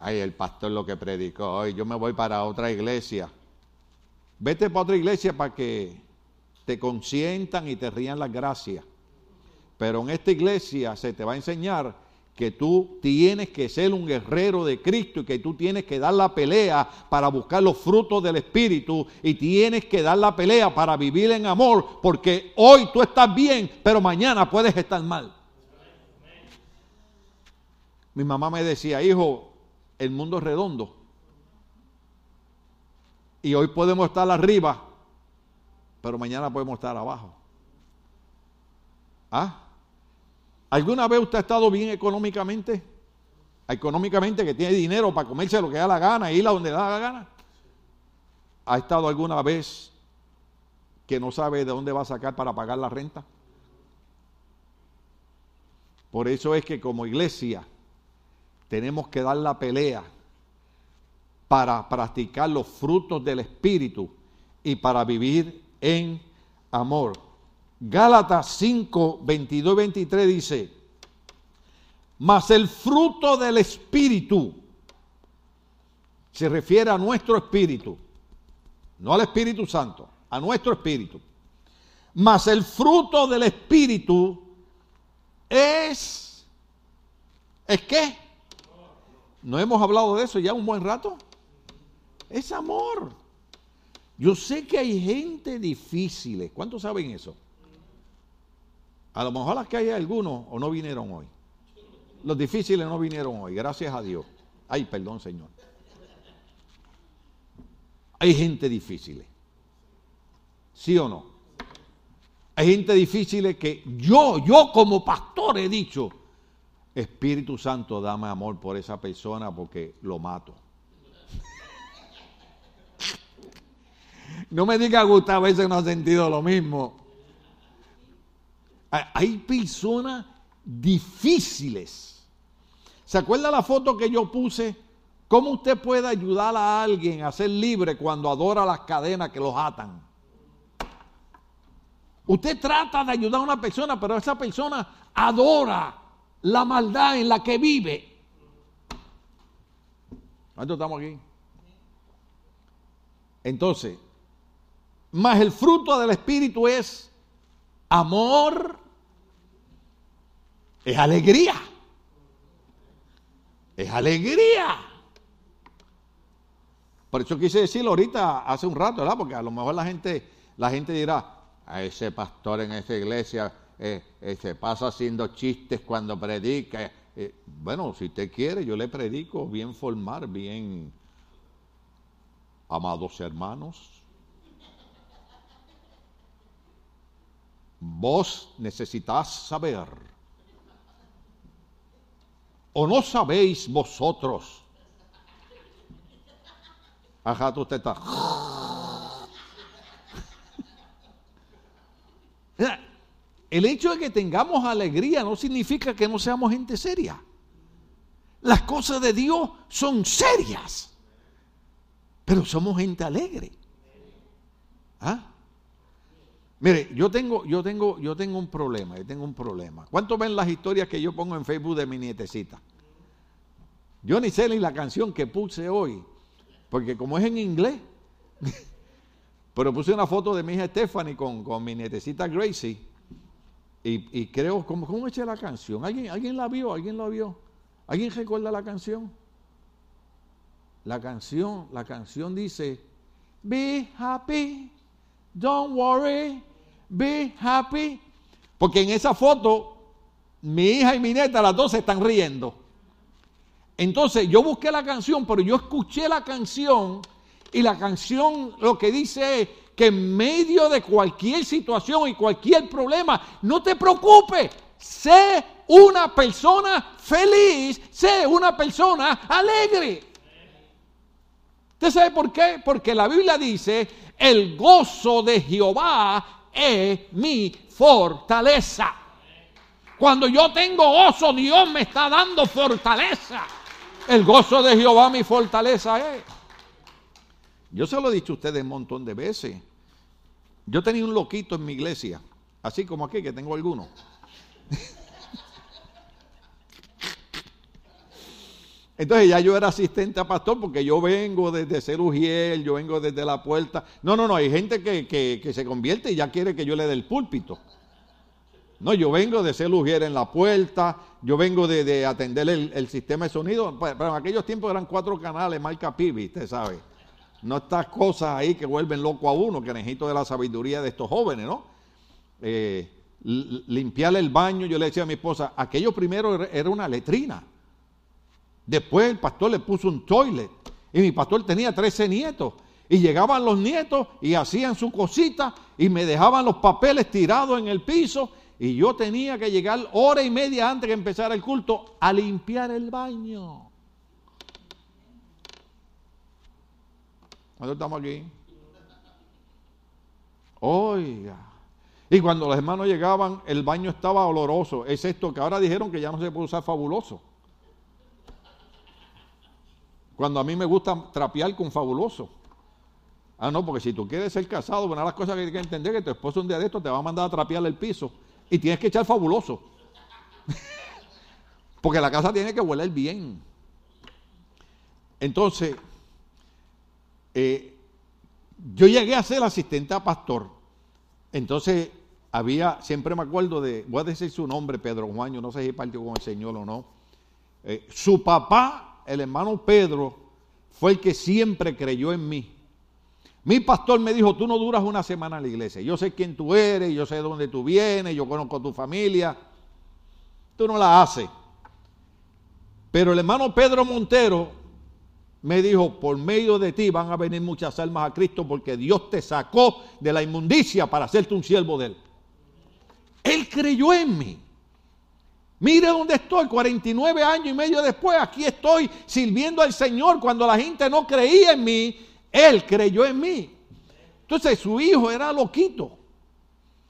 Ay, el pastor lo que predicó hoy, yo me voy para otra iglesia. Vete para otra iglesia para que te consientan y te rían las gracias. Pero en esta iglesia se te va a enseñar que tú tienes que ser un guerrero de Cristo y que tú tienes que dar la pelea para buscar los frutos del Espíritu y tienes que dar la pelea para vivir en amor, porque hoy tú estás bien, pero mañana puedes estar mal. Mi mamá me decía, hijo, el mundo es redondo. Y hoy podemos estar arriba, pero mañana podemos estar abajo. ¿Ah? ¿Alguna vez usted ha estado bien económicamente? Económicamente que tiene dinero para comerse lo que da la gana, ir a donde da la gana. ¿Ha estado alguna vez que no sabe de dónde va a sacar para pagar la renta? Por eso es que como iglesia tenemos que dar la pelea para practicar los frutos del Espíritu y para vivir en amor. Gálatas 5, 22 y 23 dice, mas el fruto del Espíritu se refiere a nuestro Espíritu, no al Espíritu Santo, a nuestro Espíritu. Mas el fruto del Espíritu es, ¿es qué? ¿No hemos hablado de eso ya un buen rato? Es amor. Yo sé que hay gente difícil. ¿Cuántos saben eso? A lo mejor las que hay algunos o no vinieron hoy. Los difíciles no vinieron hoy, gracias a Dios. Ay, perdón, Señor. Hay gente difícil. ¿Sí o no? Hay gente difícil que yo, yo como pastor he dicho, Espíritu Santo, dame amor por esa persona porque lo mato. No me diga Gustavo, a veces no ha sentido lo mismo. Hay personas difíciles. ¿Se acuerda la foto que yo puse? ¿Cómo usted puede ayudar a alguien a ser libre cuando adora las cadenas que los atan? Usted trata de ayudar a una persona, pero esa persona adora la maldad en la que vive. ¿Cuántos estamos aquí? Entonces, más el fruto del Espíritu es amor, es alegría. Es alegría. Por eso quise decirlo ahorita, hace un rato, ¿verdad? Porque a lo mejor la gente, la gente dirá, a ese pastor en esa iglesia eh, se pasa haciendo chistes cuando predica. Eh, bueno, si usted quiere, yo le predico bien formar, bien, amados hermanos. Vos necesitas saber, o no sabéis vosotros. Ajá, tú usted está. El hecho de que tengamos alegría no significa que no seamos gente seria. Las cosas de Dios son serias, pero somos gente alegre. ¿Ah? Mire, yo tengo, yo tengo, yo tengo un problema, yo tengo un problema. ¿Cuántos ven las historias que yo pongo en Facebook de mi nietecita? Yo ni sé ni la canción que puse hoy, porque como es en inglés, (laughs) pero puse una foto de mi hija Stephanie con, con mi nietecita Gracie y, creo, ¿cómo, ¿cómo eché la canción? ¿Alguien, ¿Alguien la vio? ¿Alguien la vio? ¿Alguien recuerda la canción? La canción, la canción dice, Be happy, don't worry, be happy. Porque en esa foto, mi hija y mi nieta, las dos se están riendo. Entonces yo busqué la canción, pero yo escuché la canción y la canción lo que dice es, que en medio de cualquier situación y cualquier problema, no te preocupes, sé una persona feliz, sé una persona alegre. ¿Usted sabe por qué? Porque la Biblia dice, el gozo de Jehová es mi fortaleza. Cuando yo tengo gozo, Dios me está dando fortaleza. El gozo de Jehová mi fortaleza es. Yo se lo he dicho a ustedes un montón de veces. Yo tenía un loquito en mi iglesia, así como aquí, que tengo alguno. (laughs) Entonces ya yo era asistente a pastor porque yo vengo desde ser ujiel, yo vengo desde la puerta. No, no, no, hay gente que, se convierte y ya quiere que yo le dé el púlpito. No, yo vengo de ser ujiel en la puerta, yo vengo de, atender el, sistema de sonido. Pero en aquellos tiempos eran cuatro canales, marca Pibi, usted sabe. No estas cosas ahí que vuelven loco a uno, que necesito de la sabiduría de estos jóvenes, ¿no? Eh, limpiarle el baño, yo le decía a mi esposa, aquello primero era una letrina. Después el pastor le puso un toilet. Y mi pastor tenía 13 nietos. Y llegaban los nietos y hacían su cosita y me dejaban los papeles tirados en el piso. Y yo tenía que llegar hora y media antes de empezar el culto a limpiar el baño. ¿Cuándo estamos aquí? Oiga. Y cuando los hermanos llegaban, el baño estaba oloroso. Es esto que ahora dijeron que ya no se puede usar fabuloso. Cuando a mí me gusta trapear con fabuloso. Ah, no, porque si tú quieres ser casado, una de las cosas que hay que entender es que tu esposo un día de esto te va a mandar a trapear el piso y tienes que echar fabuloso. (laughs) porque la casa tiene que hueler bien. Entonces, eh, yo llegué a ser asistente a pastor. Entonces, había, siempre me acuerdo de, voy a decir su nombre, Pedro Juan, yo no sé si partió con el Señor o no. Eh, su papá, el hermano Pedro, fue el que siempre creyó en mí. Mi pastor me dijo, tú no duras una semana en la iglesia. Yo sé quién tú eres, yo sé dónde tú vienes, yo conozco tu familia. Tú no la haces. Pero el hermano Pedro Montero me dijo, por medio de ti van a venir muchas almas a Cristo porque Dios te sacó de la inmundicia para hacerte un siervo de Él. Él creyó en mí. Mire dónde estoy, 49 años y medio después, aquí estoy sirviendo al Señor cuando la gente no creía en mí, Él creyó en mí. Entonces su hijo era loquito,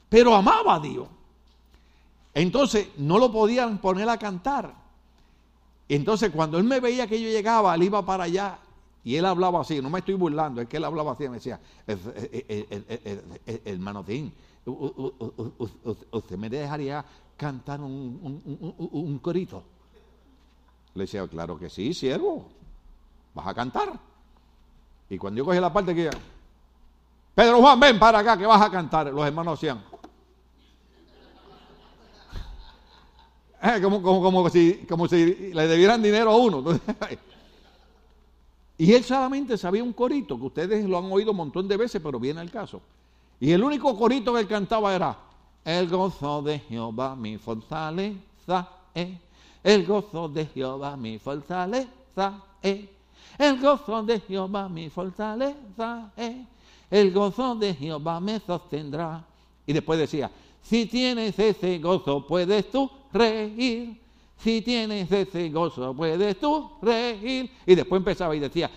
pero amaba a Dios. Entonces no lo podían poner a cantar. Entonces cuando él me veía que yo llegaba, él iba para allá y él hablaba así, no me estoy burlando, es que él hablaba así, me decía, hermano usted me dejaría cantar un, corito. Le decía, claro que sí, siervo, vas a cantar. Y cuando yo cogí la parte que Pedro Juan, ven para acá que vas a cantar, los hermanos hacían. (laughs) Eh, como, como, si, como si le debieran dinero a uno. (laughs) y él solamente sabía un corito, que ustedes lo han oído un montón de veces, pero viene al caso. Y el único corito que él cantaba era, el gozo de Jehová mi fortaleza es, el gozo de Jehová mi fortaleza es, el gozo de Jehová mi fortaleza es, el gozo de Jehová me sostendrá. Y después decía, si tienes ese gozo puedes tú reír. Si tienes ese gozo, puedes tú reír. Y después empezaba y decía,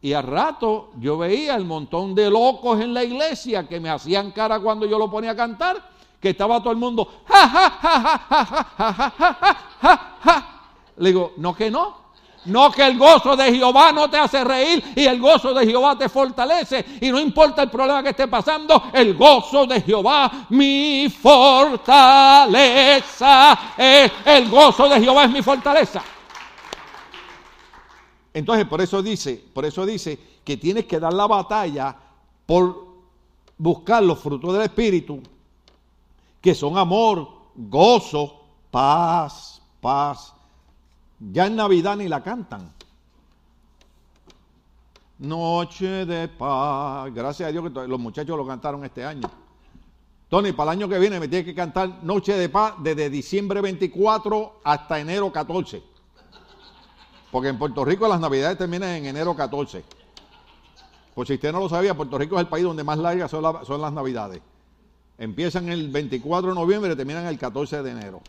Y a rato yo veía el montón de locos en la iglesia que me hacían cara cuando yo lo ponía a cantar, que estaba todo el mundo, Le digo, no que no, no que el gozo de Jehová no te hace reír y el gozo de Jehová te fortalece. Y no importa el problema que esté pasando, el gozo de Jehová, mi fortaleza. Es, el gozo de Jehová es mi fortaleza. Entonces, por eso dice, por eso dice que tienes que dar la batalla por buscar los frutos del Espíritu, que son amor, gozo, paz, paz, ya en Navidad ni la cantan. Noche de paz. Gracias a Dios que los muchachos lo cantaron este año. Tony, para el año que viene me tiene que cantar Noche de Paz desde diciembre 24 hasta enero 14. Porque en Puerto Rico las navidades terminan en enero 14. Pues si usted no lo sabía, Puerto Rico es el país donde más largas son, son las navidades. Empiezan el 24 de noviembre y terminan el 14 de enero.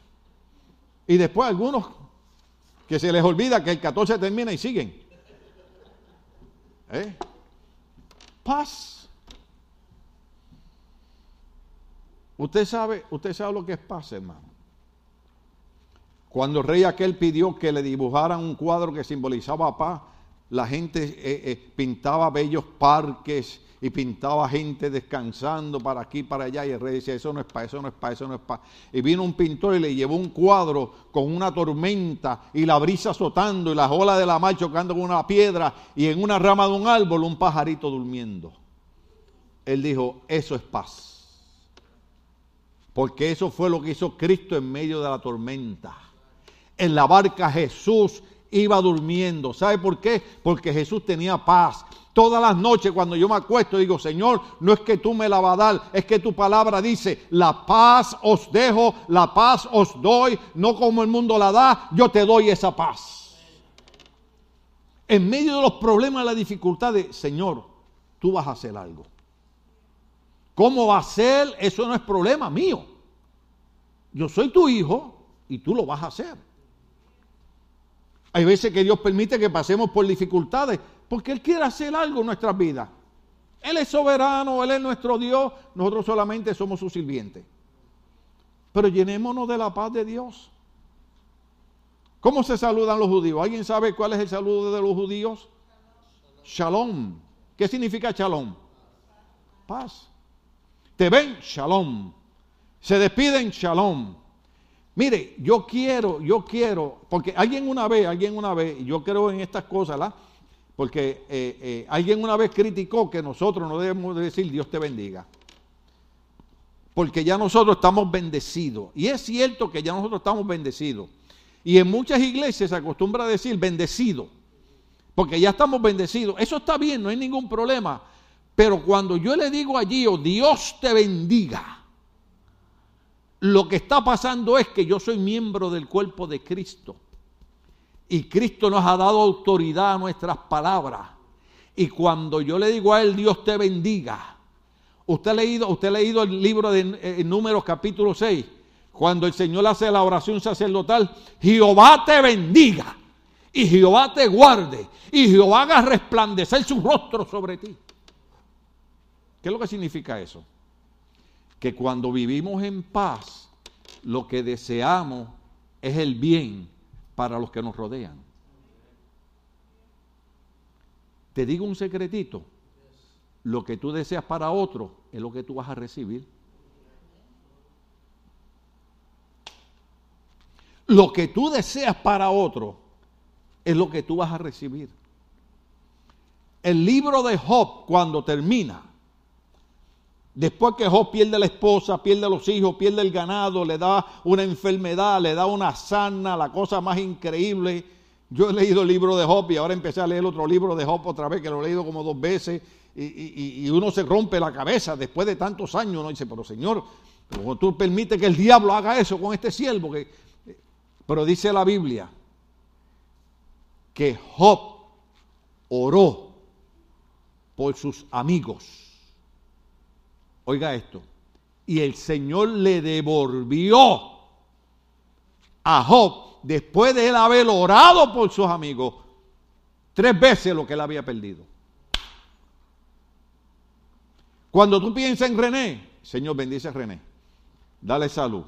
Y después algunos que se les olvida que el 14 termina y siguen. ¿Eh? Paz. Usted sabe, usted sabe lo que es paz, hermano. Cuando el rey aquel pidió que le dibujaran un cuadro que simbolizaba paz, la gente eh, eh, pintaba bellos parques y pintaba gente descansando para aquí, para allá, y el rey decía, eso no es para, eso no es para, eso no es para. Y vino un pintor y le llevó un cuadro con una tormenta y la brisa azotando y las olas de la mar chocando con una piedra y en una rama de un árbol un pajarito durmiendo. Él dijo, eso es paz. Porque eso fue lo que hizo Cristo en medio de la tormenta. En la barca Jesús iba durmiendo. ¿Sabe por qué? Porque Jesús tenía paz. Todas las noches cuando yo me acuesto digo, Señor, no es que tú me la vas a dar, es que tu palabra dice, la paz os dejo, la paz os doy, no como el mundo la da, yo te doy esa paz. En medio de los problemas, las dificultades, Señor, tú vas a hacer algo. ¿Cómo va a ser? Eso no es problema mío. Yo soy tu hijo y tú lo vas a hacer. Hay veces que Dios permite que pasemos por dificultades porque Él quiere hacer algo en nuestras vidas. Él es soberano, Él es nuestro Dios, nosotros solamente somos sus sirvientes. Pero llenémonos de la paz de Dios. ¿Cómo se saludan los judíos? ¿Alguien sabe cuál es el saludo de los judíos? Shalom. ¿Qué significa shalom? Paz. Te ven, shalom. Se despiden, shalom. Mire, yo quiero, yo quiero, porque alguien una vez, alguien una vez, yo creo en estas cosas, ¿la? Porque eh, eh, alguien una vez criticó que nosotros no debemos decir Dios te bendiga. Porque ya nosotros estamos bendecidos. Y es cierto que ya nosotros estamos bendecidos. Y en muchas iglesias se acostumbra a decir bendecido. Porque ya estamos bendecidos. Eso está bien, no hay ningún problema. Pero cuando yo le digo allí, oh Dios te bendiga, lo que está pasando es que yo soy miembro del cuerpo de Cristo. Y Cristo nos ha dado autoridad a nuestras palabras. Y cuando yo le digo a Él, Dios te bendiga, Usted ha leído, usted ha leído el libro de eh, Números capítulo 6, cuando el Señor hace la oración sacerdotal, Jehová te bendiga y Jehová te guarde y Jehová haga resplandecer su rostro sobre ti. ¿Qué es lo que significa eso? Que cuando vivimos en paz, lo que deseamos es el bien para los que nos rodean. Te digo un secretito, lo que tú deseas para otro es lo que tú vas a recibir. Lo que tú deseas para otro es lo que tú vas a recibir. El libro de Job, cuando termina, después que Job pierde la esposa, pierde los hijos, pierde el ganado, le da una enfermedad, le da una sana, la cosa más increíble. Yo he leído el libro de Job y ahora empecé a leer otro libro de Job otra vez, que lo he leído como dos veces y, uno se rompe la cabeza después de tantos años, uno dice, pero Señor, ¿cómo tú permites que el diablo haga eso con este siervo? Que... Pero dice la Biblia que Job oró por sus amigos. Oiga esto. Y el Señor le devolvió a Job, después de él haber orado por sus amigos, tres veces lo que él había perdido. Cuando tú piensas en René, Señor bendice a René, dale salud,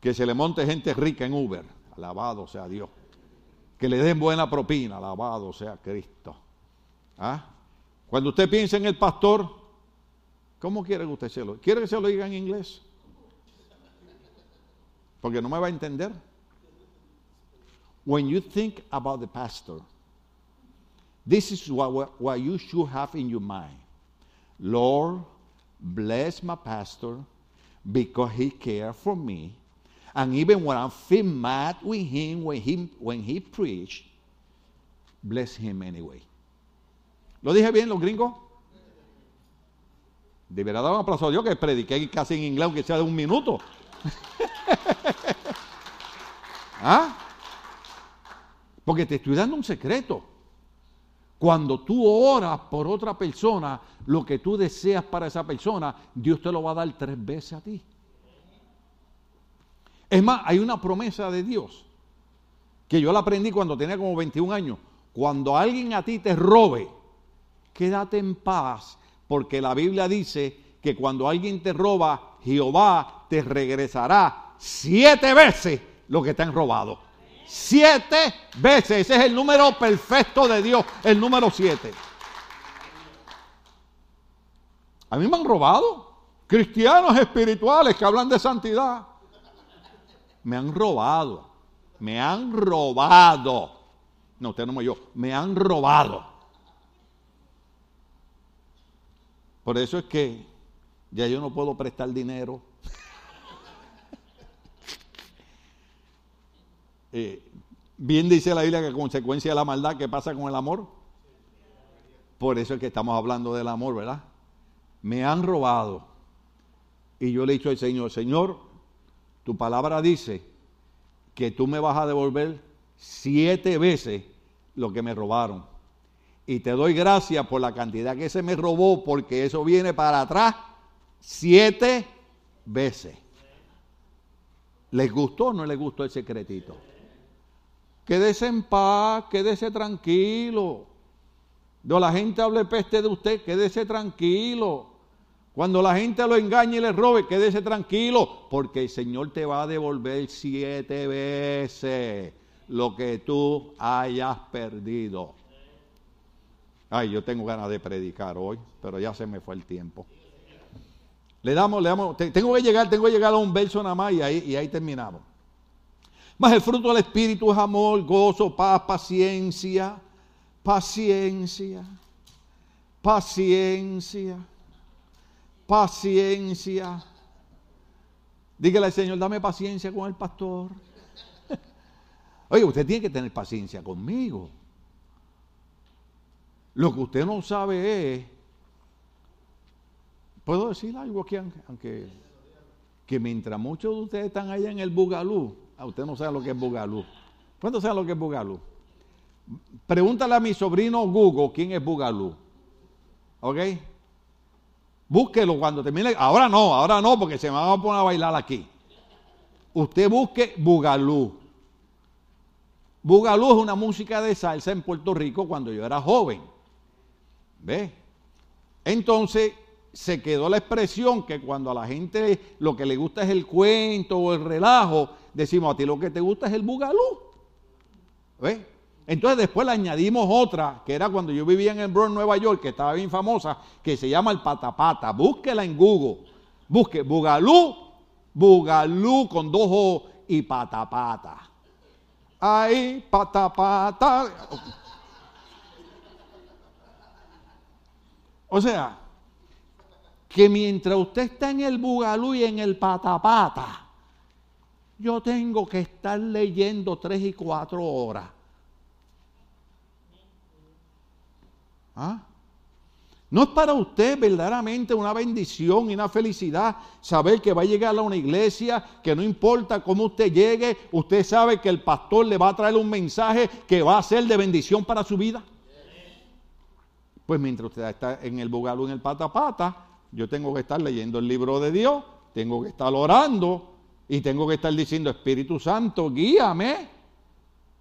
que se le monte gente rica en Uber, alabado sea Dios, que le den buena propina, alabado sea Cristo. ¿Ah? Cuando usted piensa en el pastor, ¿cómo quiere que usted se lo ¿Quiere que se lo diga en inglés? Porque no me va a entender. When you think about the pastor, this is what, what you should have in your mind. Lord, bless my pastor because he cares for me. And even when I feel mad with him when he, when he preach, bless him anyway. ¿Lo dije bien, los gringos? Deberá dar un aplauso a Dios que prediqué casi en inglés, aunque sea de un minuto. (laughs) ¿Ah? Porque te estoy dando un secreto. Cuando tú oras por otra persona, lo que tú deseas para esa persona, Dios te lo va a dar tres veces a ti. Es más, hay una promesa de Dios que yo la aprendí cuando tenía como 21 años. Cuando alguien a ti te robe, quédate en paz, porque la Biblia dice que cuando alguien te roba, Jehová te regresará siete veces lo que te han robado. Siete veces. Ese es el número perfecto de Dios, el número siete. A mí me han robado. Cristianos espirituales que hablan de santidad. Me han robado. Me han robado. No, usted no me yo. Me han robado. Por eso es que ya yo no puedo prestar dinero (laughs) Eh, bien dice la Biblia que consecuencia de la maldad, ¿qué pasa con el amor? Por eso es que estamos hablando del amor, ¿verdad? Me han robado. Y yo le he dicho al Señor, Señor, tu palabra dice que tú me vas a devolver siete veces lo que me robaron. Y te doy gracias por la cantidad que se me robó, porque eso viene para atrás siete veces. ¿Les gustó o no les gustó el secretito? Quédese en paz, quédese tranquilo. Cuando la gente hable peste de usted, quédese tranquilo. Cuando la gente lo engañe y le robe, quédese tranquilo, porque el Señor te va a devolver siete veces lo que tú hayas perdido. Ay, yo tengo ganas de predicar hoy, pero ya se me fue el tiempo. Le damos, le damos, tengo que llegar, tengo que llegar a un verso nada más y ahí, y ahí terminamos. Mas el fruto del Espíritu es amor, gozo, paz, paciencia, paciencia, paciencia, paciencia. Dígale al Señor, dame paciencia con el pastor. (laughs) Oye, usted tiene que tener paciencia conmigo. Lo que usted no sabe es, puedo decir algo aquí, aunque que mientras muchos de ustedes están allá en el Bugalú, a usted no sabe lo que es Bugalú. ¿Cuántos saben lo que es Bugalú? Pregúntale a mi sobrino Google quién es Bugalú. ¿Ok? Búsquelo cuando termine. Ahora no, ahora no, porque se me va a poner a bailar aquí. Usted busque Bugalú. Bugalú es una música de salsa en Puerto Rico cuando yo era joven. ¿Ve? Entonces se quedó la expresión que cuando a la gente lo que le gusta es el cuento o el relajo, decimos a ti lo que te gusta es el Bugalú. ¿Ve? Entonces después le añadimos otra, que era cuando yo vivía en el Bronx, Nueva York, que estaba bien famosa, que se llama el patapata. Búsquela en Google. Busque Bugalú, Bugalú con dos O y patapata. Ahí, patapata. O sea, que mientras usted está en el Bugalú y en el patapata, yo tengo que estar leyendo tres y cuatro horas ¿Ah? No es para usted verdaderamente una bendición y una felicidad saber que va a llegar a una iglesia, que no importa cómo usted llegue, usted sabe que el pastor le va a traer un mensaje que va a ser de bendición para su vida. Pues mientras usted está en el bugalo, en el pata pata, yo tengo que estar leyendo el libro de Dios, tengo que estar orando y tengo que estar diciendo, Espíritu Santo, guíame.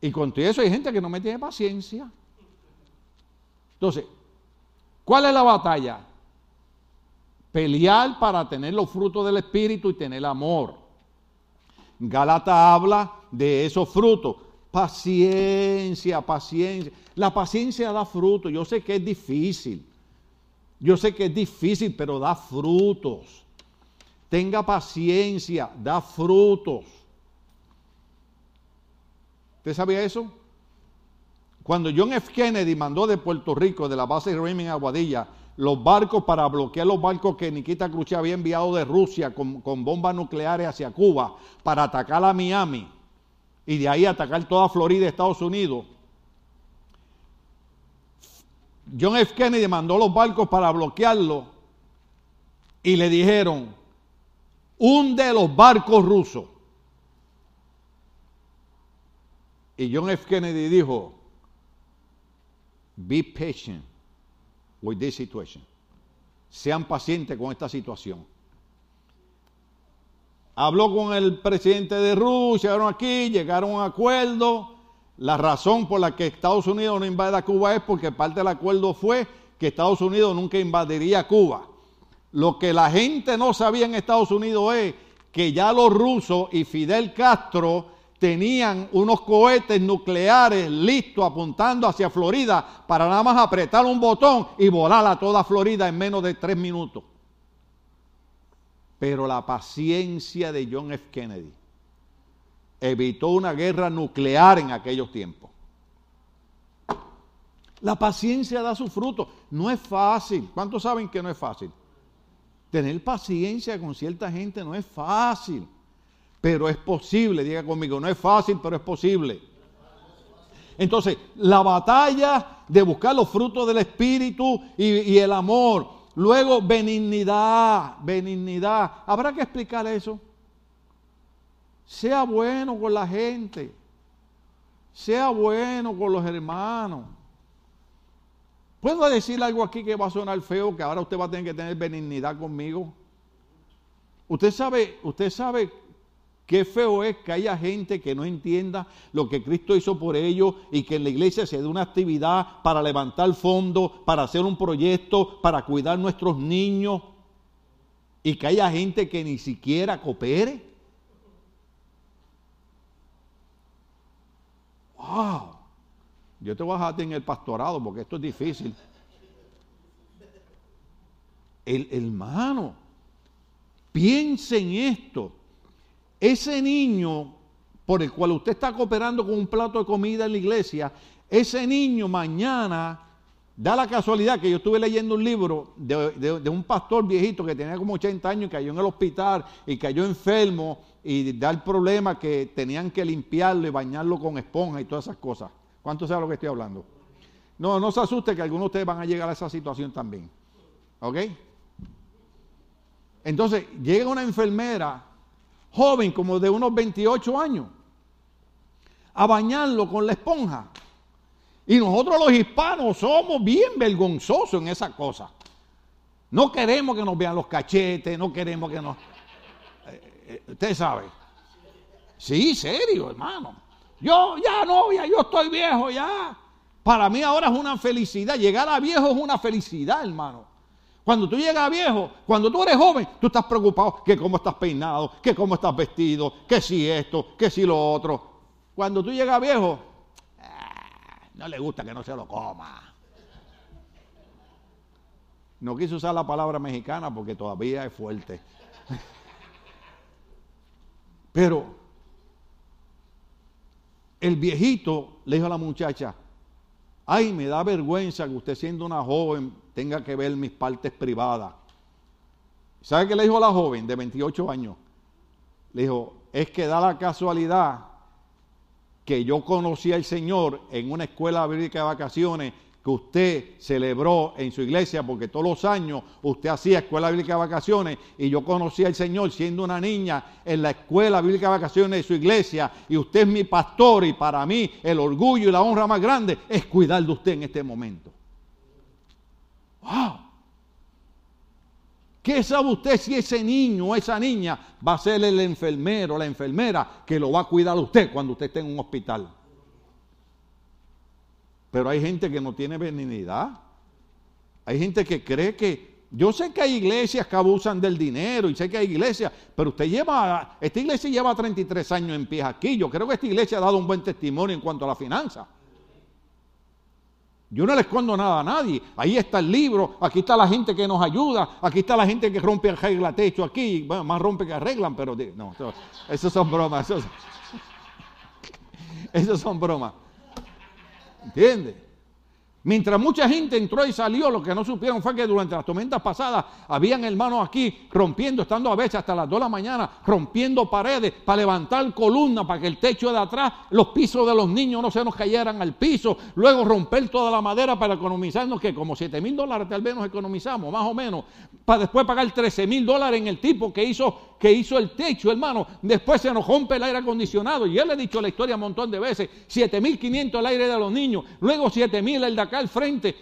Y con todo eso hay gente que no me tiene paciencia. Entonces, ¿cuál es la batalla? Pelear para tener los frutos del Espíritu y tener amor. Galata habla de esos frutos. Paciencia, paciencia. La paciencia da fruto. Yo sé que es difícil. Yo sé que es difícil, pero da frutos. Tenga paciencia, da frutos. ¿Usted sabía eso? Cuando John F. Kennedy mandó de Puerto Rico, de la base de Raymond Aguadilla, los barcos para bloquear los barcos que Nikita Khrushchev había enviado de Rusia con, con, bombas nucleares hacia Cuba para atacar a Miami y de ahí atacar toda Florida, Estados Unidos. John F. Kennedy mandó los barcos para bloquearlo y le dijeron, hunde los barcos rusos. Y John F. Kennedy dijo, Be patient with this situation. Sean pacientes con esta situación. Habló con el presidente de Rusia, llegaron aquí, llegaron a un acuerdo. La razón por la que Estados Unidos no invade a Cuba es porque parte del acuerdo fue que Estados Unidos nunca invadiría Cuba. Lo que la gente no sabía en Estados Unidos es que ya los rusos y Fidel Castro tenían unos cohetes nucleares listos apuntando hacia Florida para nada más apretar un botón y volar a toda Florida en menos de tres minutos. Pero la paciencia de John F. Kennedy evitó una guerra nuclear en aquellos tiempos. La paciencia da su fruto. No es fácil. ¿Cuántos saben que no es fácil? Tener paciencia con cierta gente no es fácil pero es posible, diga conmigo, no es fácil, pero es posible. Entonces, la batalla de buscar los frutos del Espíritu y, el amor. Luego, benignidad, benignidad. Habrá que explicar eso. Sea bueno con la gente. Sea bueno con los hermanos. ¿Puedo decir algo aquí que va a sonar feo, que ahora usted va a tener que tener benignidad conmigo? Usted sabe, usted sabe Qué feo es que haya gente que no entienda lo que Cristo hizo por ellos y que en la iglesia se dé una actividad para levantar fondos, para hacer un proyecto, para cuidar nuestros niños y que haya gente que ni siquiera coopere. ¡Wow! Yo te voy a dejar en el pastorado porque esto es difícil. El hermano, piense en esto. Ese niño por el cual usted está cooperando con un plato de comida en la iglesia, ese niño mañana da la casualidad que yo estuve leyendo un libro de, un pastor viejito que tenía como 80 años y cayó en el hospital y cayó enfermo y da el problema que tenían que limpiarlo y bañarlo con esponja y todas esas cosas. ¿Cuánto sabe lo que estoy hablando? No, no se asuste que algunos de ustedes van a llegar a esa situación también. ¿Ok? Entonces, llega una enfermera joven como de unos 28 años, a bañarlo con la esponja. Y nosotros los hispanos somos bien vergonzosos en esa cosa. No queremos que nos vean los cachetes, no queremos que nos... Eh, eh, usted sabe. Sí, serio, hermano. Yo ya novia, yo estoy viejo ya. Para mí ahora es una felicidad. Llegar a viejo es una felicidad, hermano. Cuando tú llegas viejo, cuando tú eres joven, tú estás preocupado que cómo estás peinado, que cómo estás vestido, que si esto, que si lo otro. Cuando tú llegas viejo, ah, no le gusta que no se lo coma. No quise usar la palabra mexicana porque todavía es fuerte. (laughs) Pero el viejito le dijo a la muchacha, ay, me da vergüenza que usted siendo una joven tenga que ver mis partes privadas. ¿Sabe qué le dijo a la joven de 28 años? Le dijo, es que da la casualidad que yo conocí al Señor en una escuela bíblica de vacaciones que usted celebró en su iglesia, porque todos los años usted hacía escuela bíblica de vacaciones y yo conocí al Señor siendo una niña en la escuela bíblica de vacaciones de su iglesia y usted es mi pastor y para mí el orgullo y la honra más grande es cuidar de usted en este momento. ¡Wow! ¿Qué sabe usted si ese niño o esa niña va a ser el enfermero o la enfermera que lo va a cuidar usted cuando usted esté en un hospital? Pero hay gente que no tiene benignidad. Hay gente que cree que... Yo sé que hay iglesias que abusan del dinero y sé que hay iglesias, pero usted lleva, esta iglesia lleva 33 años en pie aquí. Yo creo que esta iglesia ha dado un buen testimonio en cuanto a la finanza. Yo no le escondo nada a nadie. Ahí está el libro, aquí está la gente que nos ayuda, aquí está la gente que rompe arregla techo aquí, bueno, más rompe que arreglan, pero no, eso son bromas. Esos (laughs) son bromas. ¿Entiendes? Mientras mucha gente entró y salió, lo que no supieron fue que durante las tormentas pasadas habían hermanos aquí rompiendo, estando a veces hasta las 2 de la mañana, rompiendo paredes para levantar columnas para que el techo de atrás, los pisos de los niños no se nos cayeran al piso. Luego romper toda la madera para economizarnos, que como 7 mil dólares tal vez economizamos, más o menos, para después pagar 13 mil dólares en el tipo que hizo que hizo el techo, hermano. Después se nos rompe el aire acondicionado. Y él le he dicho la historia un montón de veces. 7.500 el aire de los niños, luego 7.000 el de acá al frente.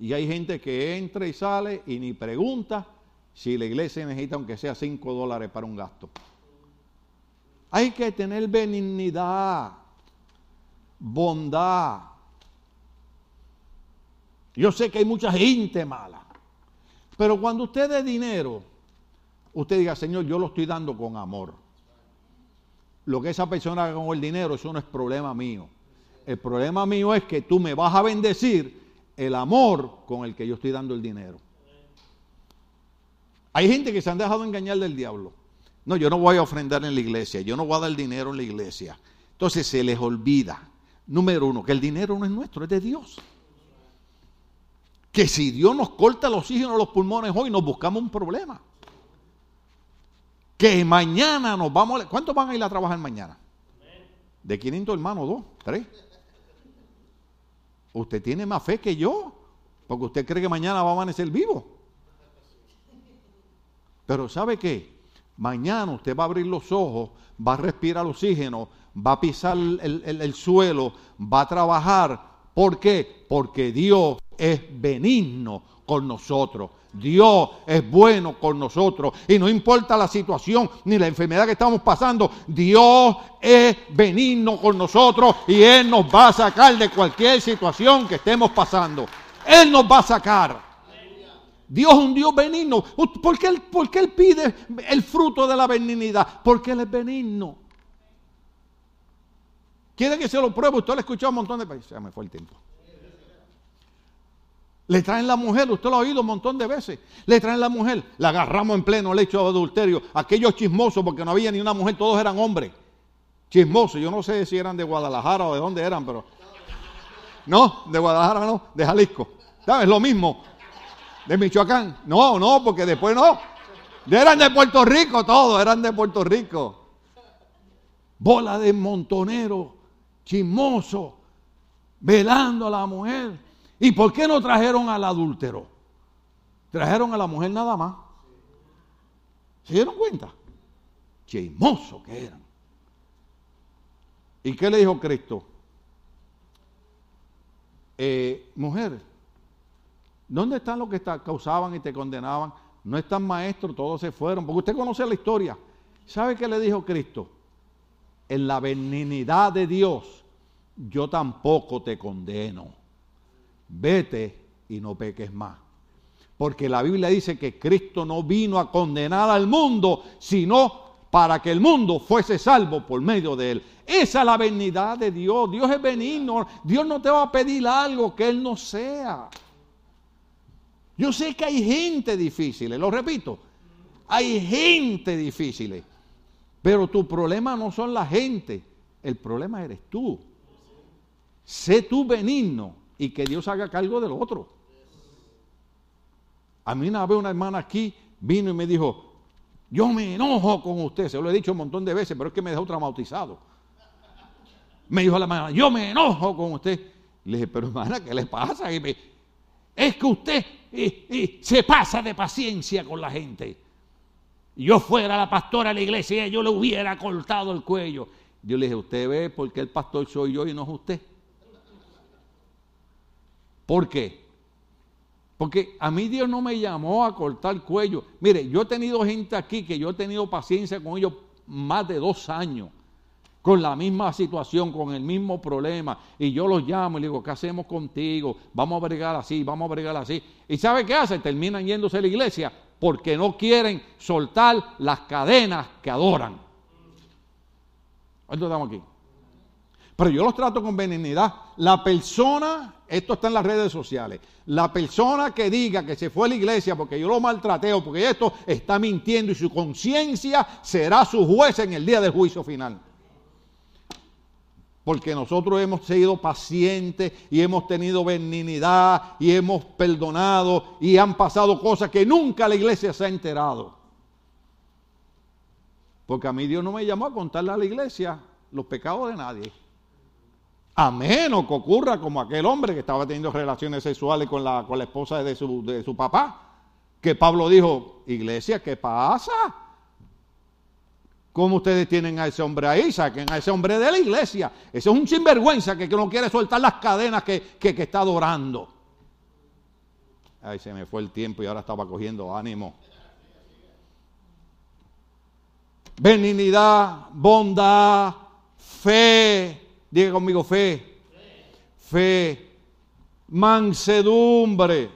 Y hay gente que entra y sale y ni pregunta si la iglesia necesita aunque sea 5 dólares para un gasto. Hay que tener benignidad, bondad. Yo sé que hay mucha gente mala, pero cuando usted dé dinero, usted diga, Señor, yo lo estoy dando con amor. Lo que esa persona haga con el dinero, eso no es problema mío. El problema mío es que tú me vas a bendecir el amor con el que yo estoy dando el dinero. Hay gente que se han dejado engañar del diablo. No, yo no voy a ofrendar en la iglesia, yo no voy a dar dinero en la iglesia. Entonces se les olvida, número uno, que el dinero no es nuestro, es de Dios. Que si Dios nos corta el oxígeno a los pulmones hoy, nos buscamos un problema que mañana nos vamos a... ¿Cuántos van a ir a trabajar mañana? De 500 hermanos, dos, tres. Usted tiene más fe que yo, porque usted cree que mañana va a amanecer vivo. Pero ¿sabe qué? Mañana usted va a abrir los ojos, va a respirar oxígeno, va a pisar el, el suelo, va a trabajar. ¿Por qué? Porque Dios es benigno con nosotros. Dios es bueno con nosotros y no importa la situación ni la enfermedad que estamos pasando, Dios es benigno con nosotros y Él nos va a sacar de cualquier situación que estemos pasando. Él nos va a sacar. Dios es un Dios benigno. ¿Por qué, él, ¿Por Él pide el fruto de la benignidad? Porque Él es benigno. ¿Quiere que se lo pruebe? Usted lo ha escuchado un montón de veces. Ya me fue el tiempo. Le traen la mujer, usted lo ha oído un montón de veces. Le traen la mujer, la agarramos en pleno lecho de adulterio. Aquellos chismosos, porque no había ni una mujer, todos eran hombres. Chismosos, yo no sé si eran de Guadalajara o de dónde eran, pero. No, de Guadalajara no, de Jalisco. ¿Sabes? Lo mismo. De Michoacán. No, no, porque después no. Eran de Puerto Rico, todos eran de Puerto Rico. Bola de montonero, chismoso, velando a la mujer. ¿Y por qué no trajeron al adúltero? Trajeron a la mujer nada más. ¿Se dieron cuenta? Chismosos que eran. ¿Y qué le dijo Cristo? Eh, mujer, ¿Dónde están los que causaban y te condenaban? No están maestros, todos se fueron, porque usted conoce la historia. ¿Sabe qué le dijo Cristo? En la benignidad de Dios, yo tampoco te condeno. Vete y no peques más. Porque la Biblia dice que Cristo no vino a condenar al mundo, sino para que el mundo fuese salvo por medio de él. Esa es la benignidad de Dios. Dios es benigno. Dios no te va a pedir algo que Él no sea. Yo sé que hay gente difícil, lo repito, hay gente difícil, pero tu problema no son la gente, el problema eres tú. Sé tú benigno y que Dios haga cargo del otro. A mí una vez una hermana aquí vino y me dijo, yo me enojo con usted, se lo he dicho un montón de veces, pero es que me dejó traumatizado. Me dijo la hermana, yo me enojo con usted. Le dije, pero hermana, ¿qué le pasa? Es que usted se pasa de paciencia con la gente. Yo fuera la pastora de la iglesia, yo le hubiera cortado el cuello. Yo le dije, usted ve por qué el pastor soy yo y no es usted. ¿Por qué? Porque a mí Dios no me llamó a cortar el cuello. Mire, yo he tenido gente aquí que yo he tenido paciencia con ellos más de dos años con la misma situación, con el mismo problema, y yo los llamo y le digo, ¿qué hacemos contigo? Vamos a bregar así, vamos a bregar así. ¿Y sabe qué hacen? Terminan yéndose a la iglesia porque no quieren soltar las cadenas que adoran. ¿Cuánto estamos aquí? Pero yo los trato con benignidad. La persona, esto está en las redes sociales, la persona que diga que se fue a la iglesia porque yo lo maltraté o porque esto está mintiendo y su conciencia será su juez en el día del juicio final porque nosotros hemos sido pacientes y hemos tenido benignidad y hemos perdonado y han pasado cosas que nunca la iglesia se ha enterado. Porque a mí Dios no me llamó a contarle a la iglesia los pecados de nadie. A menos que ocurra como aquel hombre que estaba teniendo relaciones sexuales con la, con la esposa de su, de su papá. Que Pablo dijo, iglesia, ¿qué pasa? ¿Cómo ustedes tienen a ese hombre ahí? Saquen a ese hombre de la iglesia. Ese es un sinvergüenza que, no quiere soltar las cadenas que, que, está adorando. Ay, se me fue el tiempo y ahora estaba cogiendo ánimo. Benignidad, bondad, fe. Diga conmigo fe. Fe. Mansedumbre.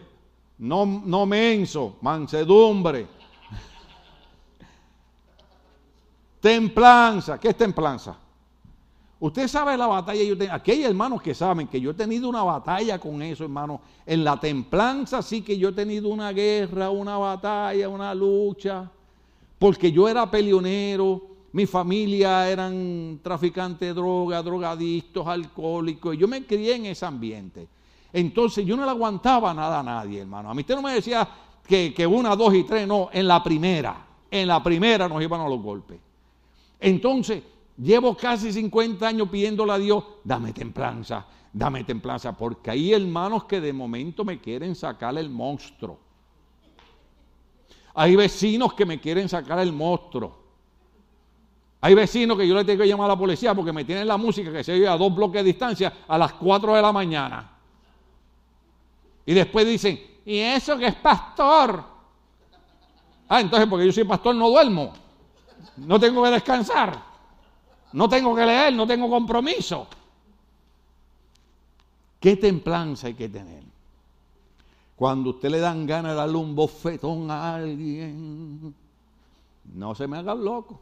No, no menso, mansedumbre (laughs) Templanza. ¿Qué es templanza? Usted sabe la batalla. Yo aquí hay hermanos que saben que yo he tenido una batalla con eso, hermano. En la templanza sí que yo he tenido una guerra, una batalla, una lucha. Porque yo era peleonero, mi familia eran traficantes de droga, drogadictos, alcohólicos. Y yo me crié en ese ambiente. Entonces yo no le aguantaba nada a nadie, hermano. A mí usted no me decía que, que una, dos y tres, no. En la primera, en la primera nos iban a los golpes. Entonces, llevo casi 50 años pidiéndole a Dios, dame templanza, dame templanza, porque hay hermanos que de momento me quieren sacar el monstruo. Hay vecinos que me quieren sacar el monstruo. Hay vecinos que yo le tengo que llamar a la policía porque me tienen la música que se oye a dos bloques de distancia a las 4 de la mañana. Y después dicen, ¿y eso que es pastor? Ah, entonces porque yo soy pastor no duermo no tengo que descansar, no tengo que leer, no tengo compromiso. ¿Qué templanza hay que tener? Cuando usted le dan ganas de darle un bofetón a alguien, no se me hagan loco.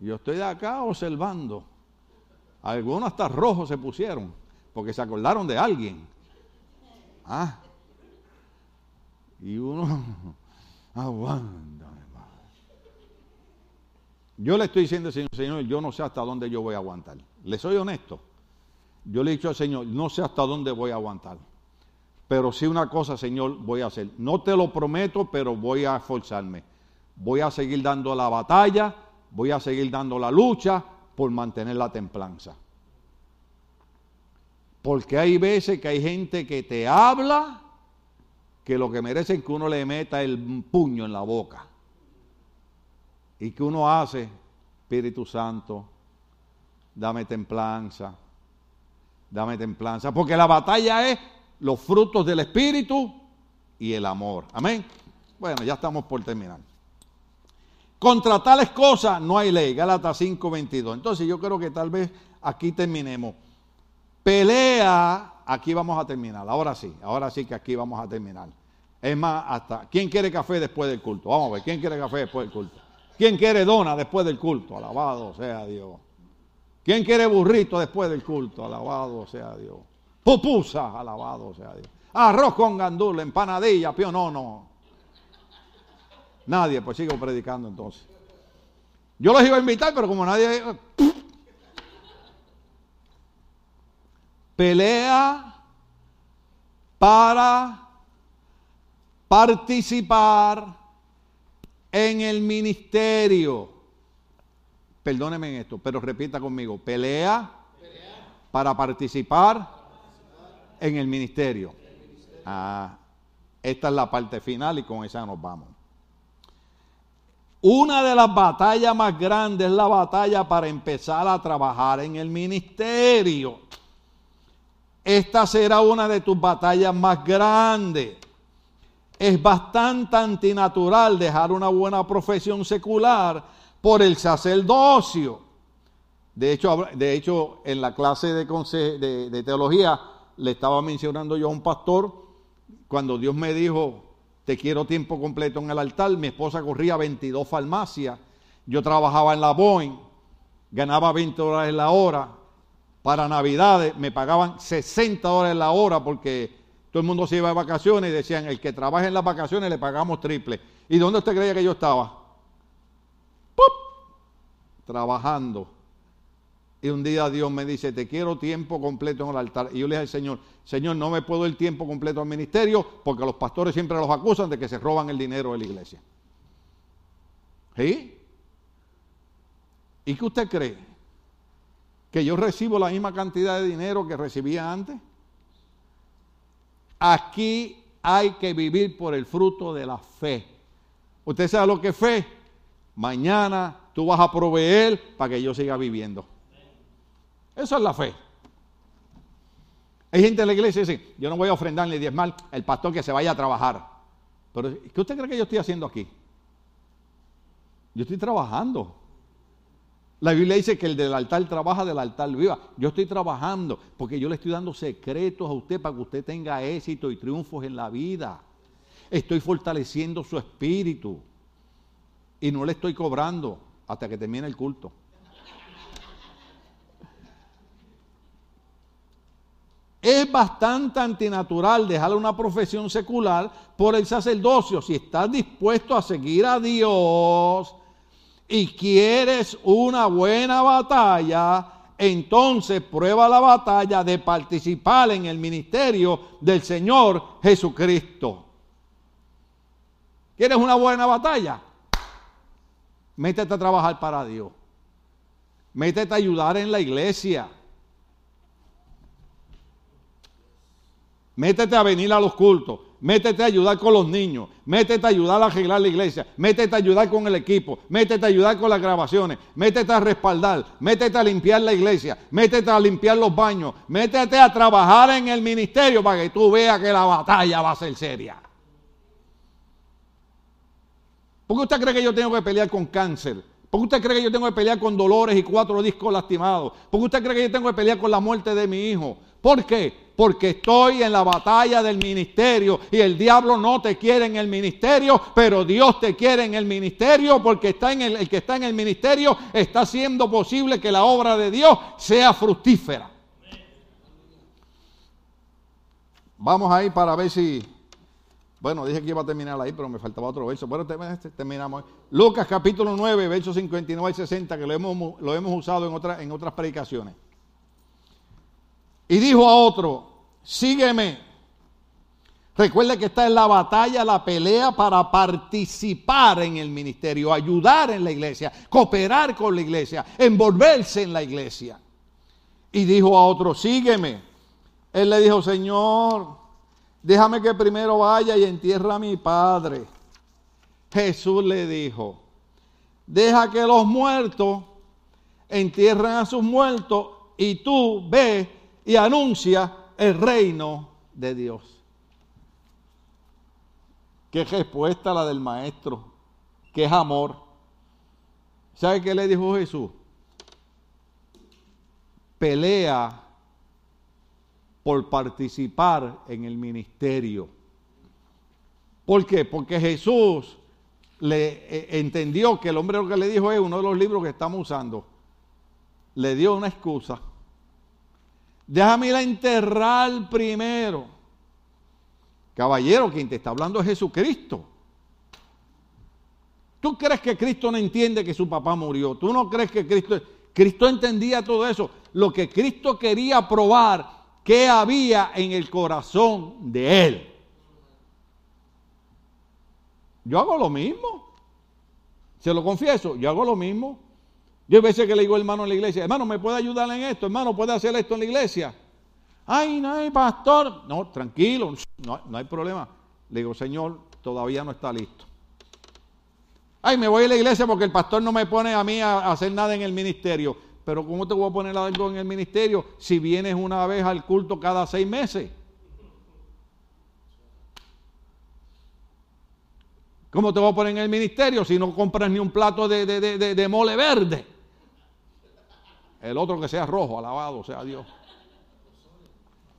Yo estoy de acá observando. Algunos hasta rojos se pusieron porque se acordaron de alguien. Ah. Y uno (laughs) aguanta. Yo le estoy diciendo Señor, Señor, yo no sé hasta dónde yo voy a aguantar. Le soy honesto. Yo le he dicho al Señor, no sé hasta dónde voy a aguantar. Pero sí una cosa, Señor, voy a hacer. No te lo prometo, pero voy a esforzarme. Voy a seguir dando la batalla, voy a seguir dando la lucha por mantener la templanza. Porque hay veces que hay gente que te habla que lo que merecen que uno le meta el puño en la boca. ¿Y qué uno hace? Espíritu Santo, dame templanza, dame templanza. Porque la batalla es los frutos del Espíritu y el amor. Amén. Bueno, ya estamos por terminar. Contra tales cosas no hay ley. Gálatas 5:22. Entonces yo creo que tal vez aquí terminemos. Pelea, aquí vamos a terminar. Ahora sí, ahora sí que aquí vamos a terminar. Es más, hasta, ¿quién quiere café después del culto? Vamos a ver, ¿quién quiere café después del culto? ¿Quién quiere dona después del culto? Alabado sea Dios. ¿Quién quiere burrito después del culto? Alabado sea Dios. Pupusa, alabado sea Dios. Arroz con gandula, empanadilla, no. Nadie, pues sigo predicando entonces. Yo los iba a invitar, pero como nadie... Pelea para participar en el ministerio. Perdóneme en esto, pero repita conmigo. Pelea, para participar, en el ministerio. Ah, esta es la parte final y con esa nos vamos. Una de las batallas más grandes es la batalla para empezar a trabajar en el ministerio. Esta será una de tus batallas más grandes. Es bastante antinatural dejar una buena profesión secular por el sacerdocio. De hecho, de hecho en la clase de, de teología le estaba mencionando yo a un pastor cuando Dios me dijo, te quiero tiempo completo en el altar, mi esposa corría 22 farmacias, yo trabajaba en la Boeing, ganaba 20 dólares la hora, para Navidades me pagaban 60 dólares la hora porque todo el mundo se iba de vacaciones y decían, el que trabaja en las vacaciones le pagamos triple. ¿Y dónde usted creía que yo estaba? ¡Pup! Trabajando. Y un día Dios me dice, te quiero tiempo completo en el altar. Y yo le dije al Señor, Señor, no me puedo el tiempo completo al ministerio porque los pastores siempre los acusan de que se roban el dinero de la iglesia. ¿Sí? ¿Y qué usted cree? ¿Que yo recibo la misma cantidad de dinero que recibía antes? Aquí hay que vivir por el fruto de la fe. ¿Usted sabe lo que es fe? Mañana tú vas a proveer para que yo siga viviendo. Eso es la fe. Hay gente en la iglesia que dice, yo no voy a ofrendar ni diezmar el pastor que se vaya a trabajar. Pero, ¿qué usted cree que yo estoy haciendo aquí? Yo estoy trabajando. La Biblia dice que el del altar trabaja, del altar viva. Yo estoy trabajando porque yo le estoy dando secretos a usted para que usted tenga éxito y triunfos en la vida. Estoy fortaleciendo su espíritu y no le estoy cobrando hasta que termine el culto. Es bastante antinatural dejar una profesión secular por el sacerdocio. Si estás dispuesto a seguir a Dios y quieres una buena batalla, entonces prueba la batalla de participar en el ministerio del Señor Jesucristo. ¿Quieres una buena batalla? Métete a trabajar para Dios. Métete a ayudar en la iglesia. Métete a venir a los cultos. Métete a ayudar con los niños. Métete a ayudar a arreglar la iglesia. Métete a ayudar con el equipo. Métete a ayudar con las grabaciones. Métete a respaldar. Métete a limpiar la iglesia. Métete a limpiar los baños. Métete a trabajar en el ministerio para que tú veas que la batalla va a ser seria. ¿Por qué usted cree que yo tengo que pelear con cáncer? ¿Por qué usted cree que yo tengo que pelear con dolores y cuatro discos lastimados? ¿Por qué usted cree que yo tengo que pelear con la muerte de mi hijo? ¿Por qué? Porque estoy en la batalla del ministerio y el diablo no te quiere en el ministerio, pero Dios te quiere en el ministerio porque está en el, que está en el ministerio está haciendo posible que la obra de Dios sea fructífera. Vamos ahí para ver si bueno, dije que iba a terminar ahí, pero me faltaba otro verso. Bueno, este, terminamos. Lucas capítulo 9, versos 59 y 60, que lo hemos, lo hemos usado en, en otras predicaciones. Y dijo a otro, sígueme. Recuerde que está en la batalla, la pelea para participar en el ministerio, ayudar en la iglesia, cooperar con la iglesia, envolverse en la iglesia. Y dijo a otro, sígueme. Él le dijo, Señor, déjame que primero vaya y entierra a mi padre. Jesús le dijo, deja que los muertos entierren a sus muertos y tú ve y anuncia el reino de Dios. Qué respuesta la del maestro, qué es amor. ¿Sabe qué le dijo Jesús? Pelea por participar en el ministerio. ¿Por qué? Porque Jesús le eh, entendió que el hombre lo que le dijo es uno de los libros que estamos usando. Le dio una excusa. Déjame ir a enterrar primero. Caballero, quien te está hablando es Jesucristo. ¿Tú crees que Cristo no entiende que su papá murió? ¿Tú no crees que Cristo... Cristo entendía todo eso. Lo que Cristo quería probar, qué había en el corazón de él. Yo hago lo mismo. Se lo confieso, yo hago lo mismo. Yo a veces que le digo hermano en la iglesia, hermano, ¿me puede ayudar en esto? Hermano, ¿puede hacer esto en la iglesia? Ay, no hay pastor. No, tranquilo, no, no hay problema. Le digo, Señor, todavía no está listo. Ay, me voy a la iglesia porque el pastor no me pone a mí a hacer nada en el ministerio. Pero ¿cómo te voy a poner algo en el ministerio si vienes una vez al culto cada seis meses? ¿Cómo te voy a poner en el ministerio si no compras ni un plato de, mole verde? El otro que sea rojo, alabado sea Dios.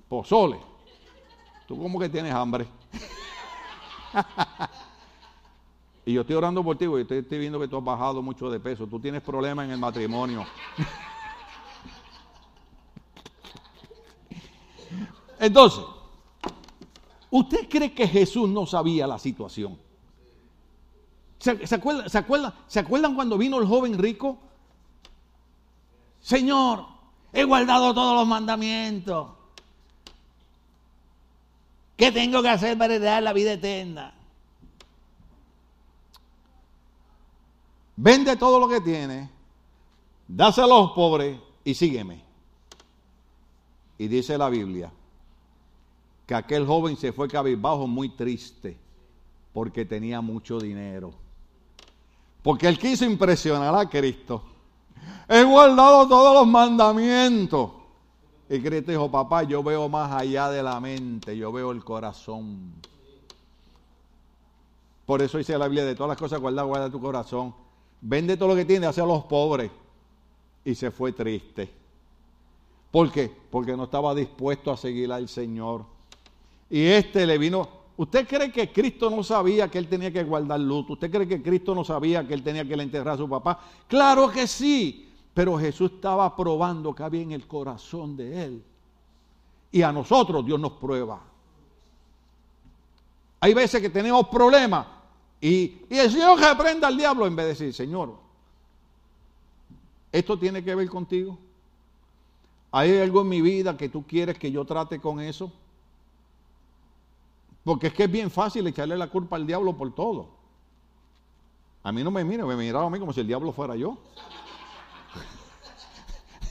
Pozole. Tú como que tienes hambre. (laughs) y yo estoy orando por ti, porque estoy, estoy viendo que tú has bajado mucho de peso. Tú tienes problemas en el matrimonio. (laughs) Entonces, ¿usted cree que Jesús no sabía la situación? ¿Se, acuerdan, cuando vino el joven rico? Señor, he guardado todos los mandamientos. ¿Qué tengo que hacer para heredar la vida eterna? Vende todo lo que tiene, dáselo a los pobres y sígueme. Y dice la Biblia que aquel joven se fue cabizbajo muy triste porque tenía mucho dinero. Porque él quiso impresionar a Cristo. He guardado todos los mandamientos. Y Cristo dijo, papá, yo veo más allá de la mente, yo veo el corazón. Por eso dice la Biblia, de todas las cosas guarda, guarda tu corazón. Vende todo lo que tiene, hacia los pobres. Y se fue triste. ¿Por qué? Porque no estaba dispuesto a seguir al Señor. Y este le vino, ¿Usted cree que Cristo no sabía que él tenía que guardar luto? ¿Usted cree que Cristo no sabía que él tenía que enterrar a su papá? Claro que sí, pero Jesús estaba probando que había en el corazón de él. Y a nosotros Dios nos prueba. Hay veces que tenemos problemas y, y el Señor reprenda al diablo en vez de decir, Señor, ¿esto tiene que ver contigo? ¿Hay algo en mi vida que tú quieres que yo trate con eso? Porque es que es bien fácil echarle la culpa al diablo por todo. A mí no me mira, me miraba a mí como si el diablo fuera yo.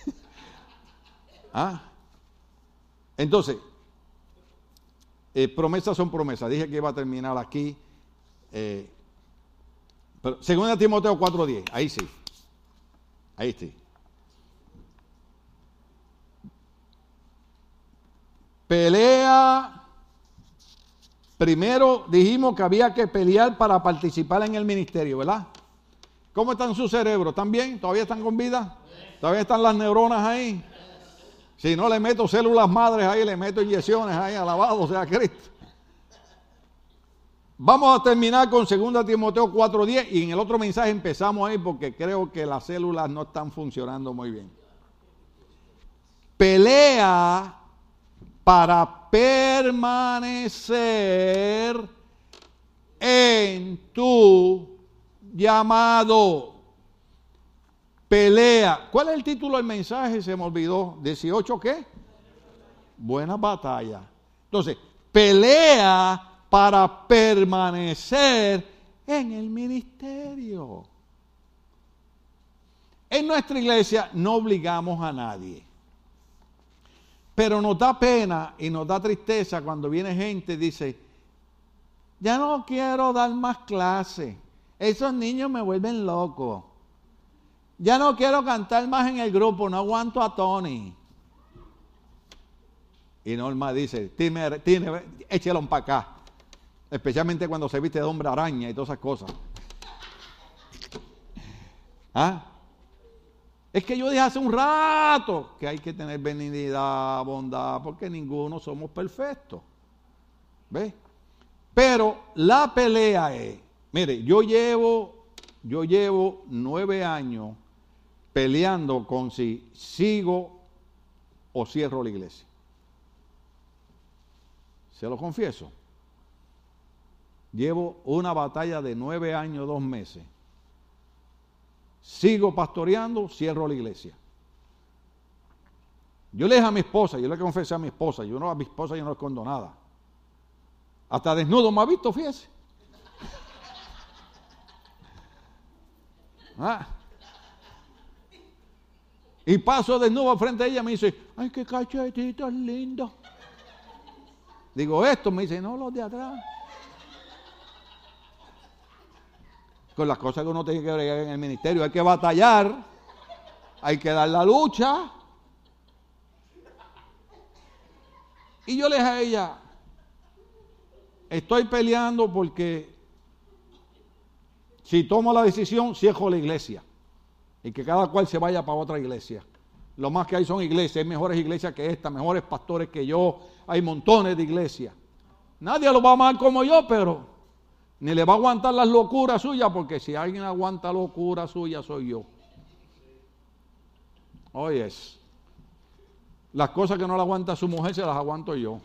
(laughs) ah. Entonces, eh, promesas son promesas. Dije que iba a terminar aquí. Eh, pero, segunda Timoteo 4.10, ahí sí. Ahí sí. Pelea Primero dijimos que había que pelear para participar en el ministerio, ¿verdad? ¿Cómo están sus cerebros? ¿Están bien? ¿Todavía están con vida? ¿Todavía están las neuronas ahí? Si no le meto células madres ahí, le meto inyecciones ahí, alabado sea Cristo. Vamos a terminar con 2 Timoteo 4.10 y en el otro mensaje empezamos ahí porque creo que las células no están funcionando muy bien. Pelea para permanecer en tu llamado. Pelea. ¿Cuál es el título del mensaje? Se me olvidó. ¿18 qué? Buena batalla. Entonces, pelea para permanecer en el ministerio. En nuestra iglesia no obligamos a nadie. Pero nos da pena y nos da tristeza cuando viene gente y dice, ya no quiero dar más clases. Esos niños me vuelven loco. Ya no quiero cantar más en el grupo, no aguanto a Tony. Y Norma dice, tiene, tiene, échalo para acá. Especialmente cuando se viste de hombre araña y todas esas cosas. (laughs) ¿Ah? Es que yo dije hace un rato que hay que tener benignidad, bondad, porque ninguno somos perfectos. ¿Ves? Pero la pelea es, mire, yo llevo, yo llevo nueve años peleando con si sigo o cierro la iglesia. Se lo confieso. Llevo una batalla de nueve años, dos meses sigo pastoreando, cierro la iglesia. Yo le dije a mi esposa, yo le confesé a mi esposa, yo no a mi esposa yo no escondo nada. Hasta desnudo me ha visto, fíjese. (laughs) Ah. Y paso desnudo frente a ella, me dice, ay, qué cachetito lindo. Digo, esto, me dice, no, los de atrás. Con las cosas que uno tiene que bregar en el ministerio. Hay que batallar, hay que dar la lucha. Y yo le dije a ella, estoy peleando porque si tomo la decisión, cierro la iglesia. Y que cada cual se vaya para otra iglesia. Lo más que hay son iglesias, hay mejores iglesias que esta, mejores pastores que yo, hay montones de iglesias. Nadie lo va a amar como yo, pero ni le va a aguantar las locuras suyas, porque si alguien aguanta locuras suyas soy yo. Oyes, las cosas que no le aguanta su mujer se las aguanto yo.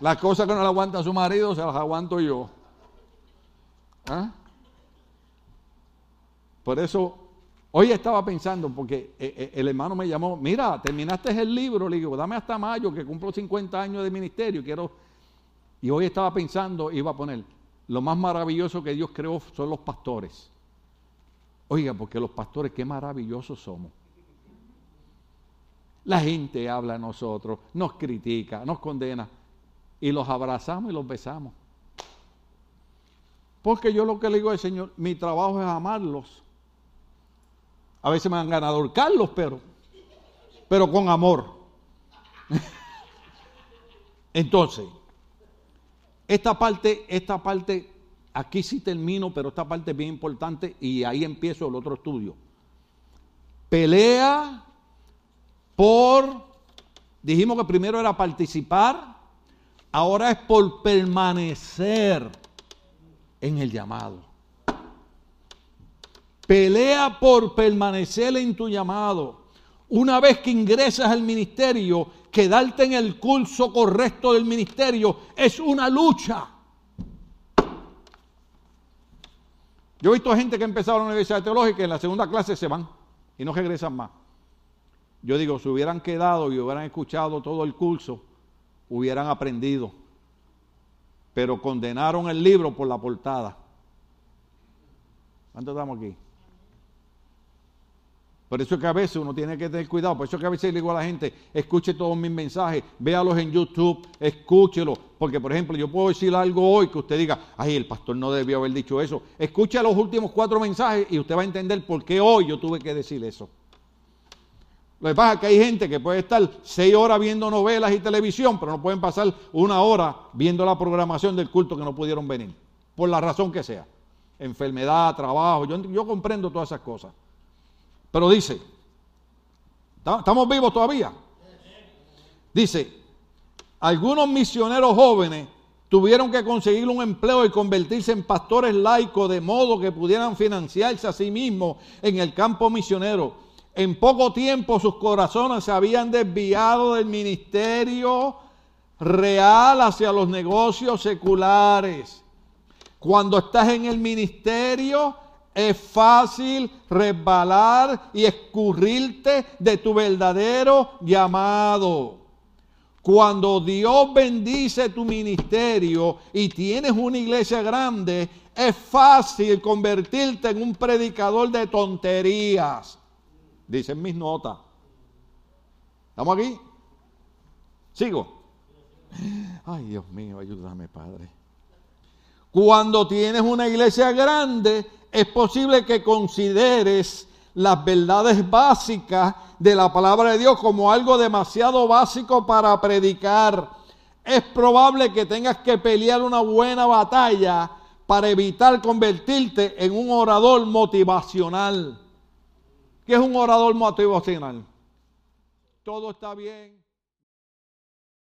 Las cosas que no le aguanta su marido se las aguanto yo. ¿Ah? Por eso, hoy estaba pensando, porque eh, eh, el hermano me llamó, mira, terminaste el libro, le digo, dame hasta mayo, que cumplo 50 años de ministerio, quiero y hoy estaba pensando, iba a poner, lo más maravilloso que Dios creó son los pastores. Oiga, porque los pastores, qué maravillosos somos. La gente habla a nosotros, nos critica, nos condena, y los abrazamos y los besamos. Porque yo lo que le digo al Señor, mi trabajo es amarlos. A veces me han ganado Carlos, pero, pero con amor. (laughs) Entonces, esta parte, esta parte, aquí sí termino, pero esta parte es bien importante y ahí empiezo el otro estudio. Pelea por, dijimos que primero era participar, ahora es por permanecer en el llamado. Pelea por permanecer en tu llamado. Una vez que ingresas al ministerio, quedarte en el curso correcto del ministerio es una lucha. Yo he visto gente que ha empezado la universidad teológica y en la segunda clase se van y no regresan más. Yo digo, si hubieran quedado y hubieran escuchado todo el curso, hubieran aprendido. Pero condenaron el libro por la portada. ¿Cuánto estamos aquí? Por eso es que a veces uno tiene que tener cuidado. Por eso es que a veces le digo a la gente, escuche todos mis mensajes, véalos en YouTube, escúchelo. Porque, por ejemplo, yo puedo decir algo hoy que usted diga, ay, el pastor no debió haber dicho eso. Escuche los últimos cuatro mensajes y usted va a entender por qué hoy yo tuve que decir eso. Lo que pasa es que hay gente que puede estar seis horas viendo novelas y televisión, pero no pueden pasar una hora viendo la programación del culto que no pudieron venir. Por la razón que sea. Enfermedad, trabajo, yo, yo comprendo todas esas cosas. Pero dice, ¿estamos vivos todavía? Dice, algunos misioneros jóvenes tuvieron que conseguir un empleo y convertirse en pastores laicos de modo que pudieran financiarse a sí mismos en el campo misionero. En poco tiempo sus corazones se habían desviado del ministerio real hacia los negocios seculares. Cuando estás en el ministerio, es fácil resbalar y escurrirte de tu verdadero llamado. Cuando Dios bendice tu ministerio y tienes una iglesia grande, es fácil convertirte en un predicador de tonterías. Dicen mis notas. ¿Estamos aquí? Sigo. Ay, Dios mío, ayúdame, Padre. Cuando tienes una iglesia grande, es posible que consideres las verdades básicas de la palabra de Dios como algo demasiado básico para predicar. Es probable que tengas que pelear una buena batalla para evitar convertirte en un orador motivacional. ¿Qué es un orador motivacional? Todo está bien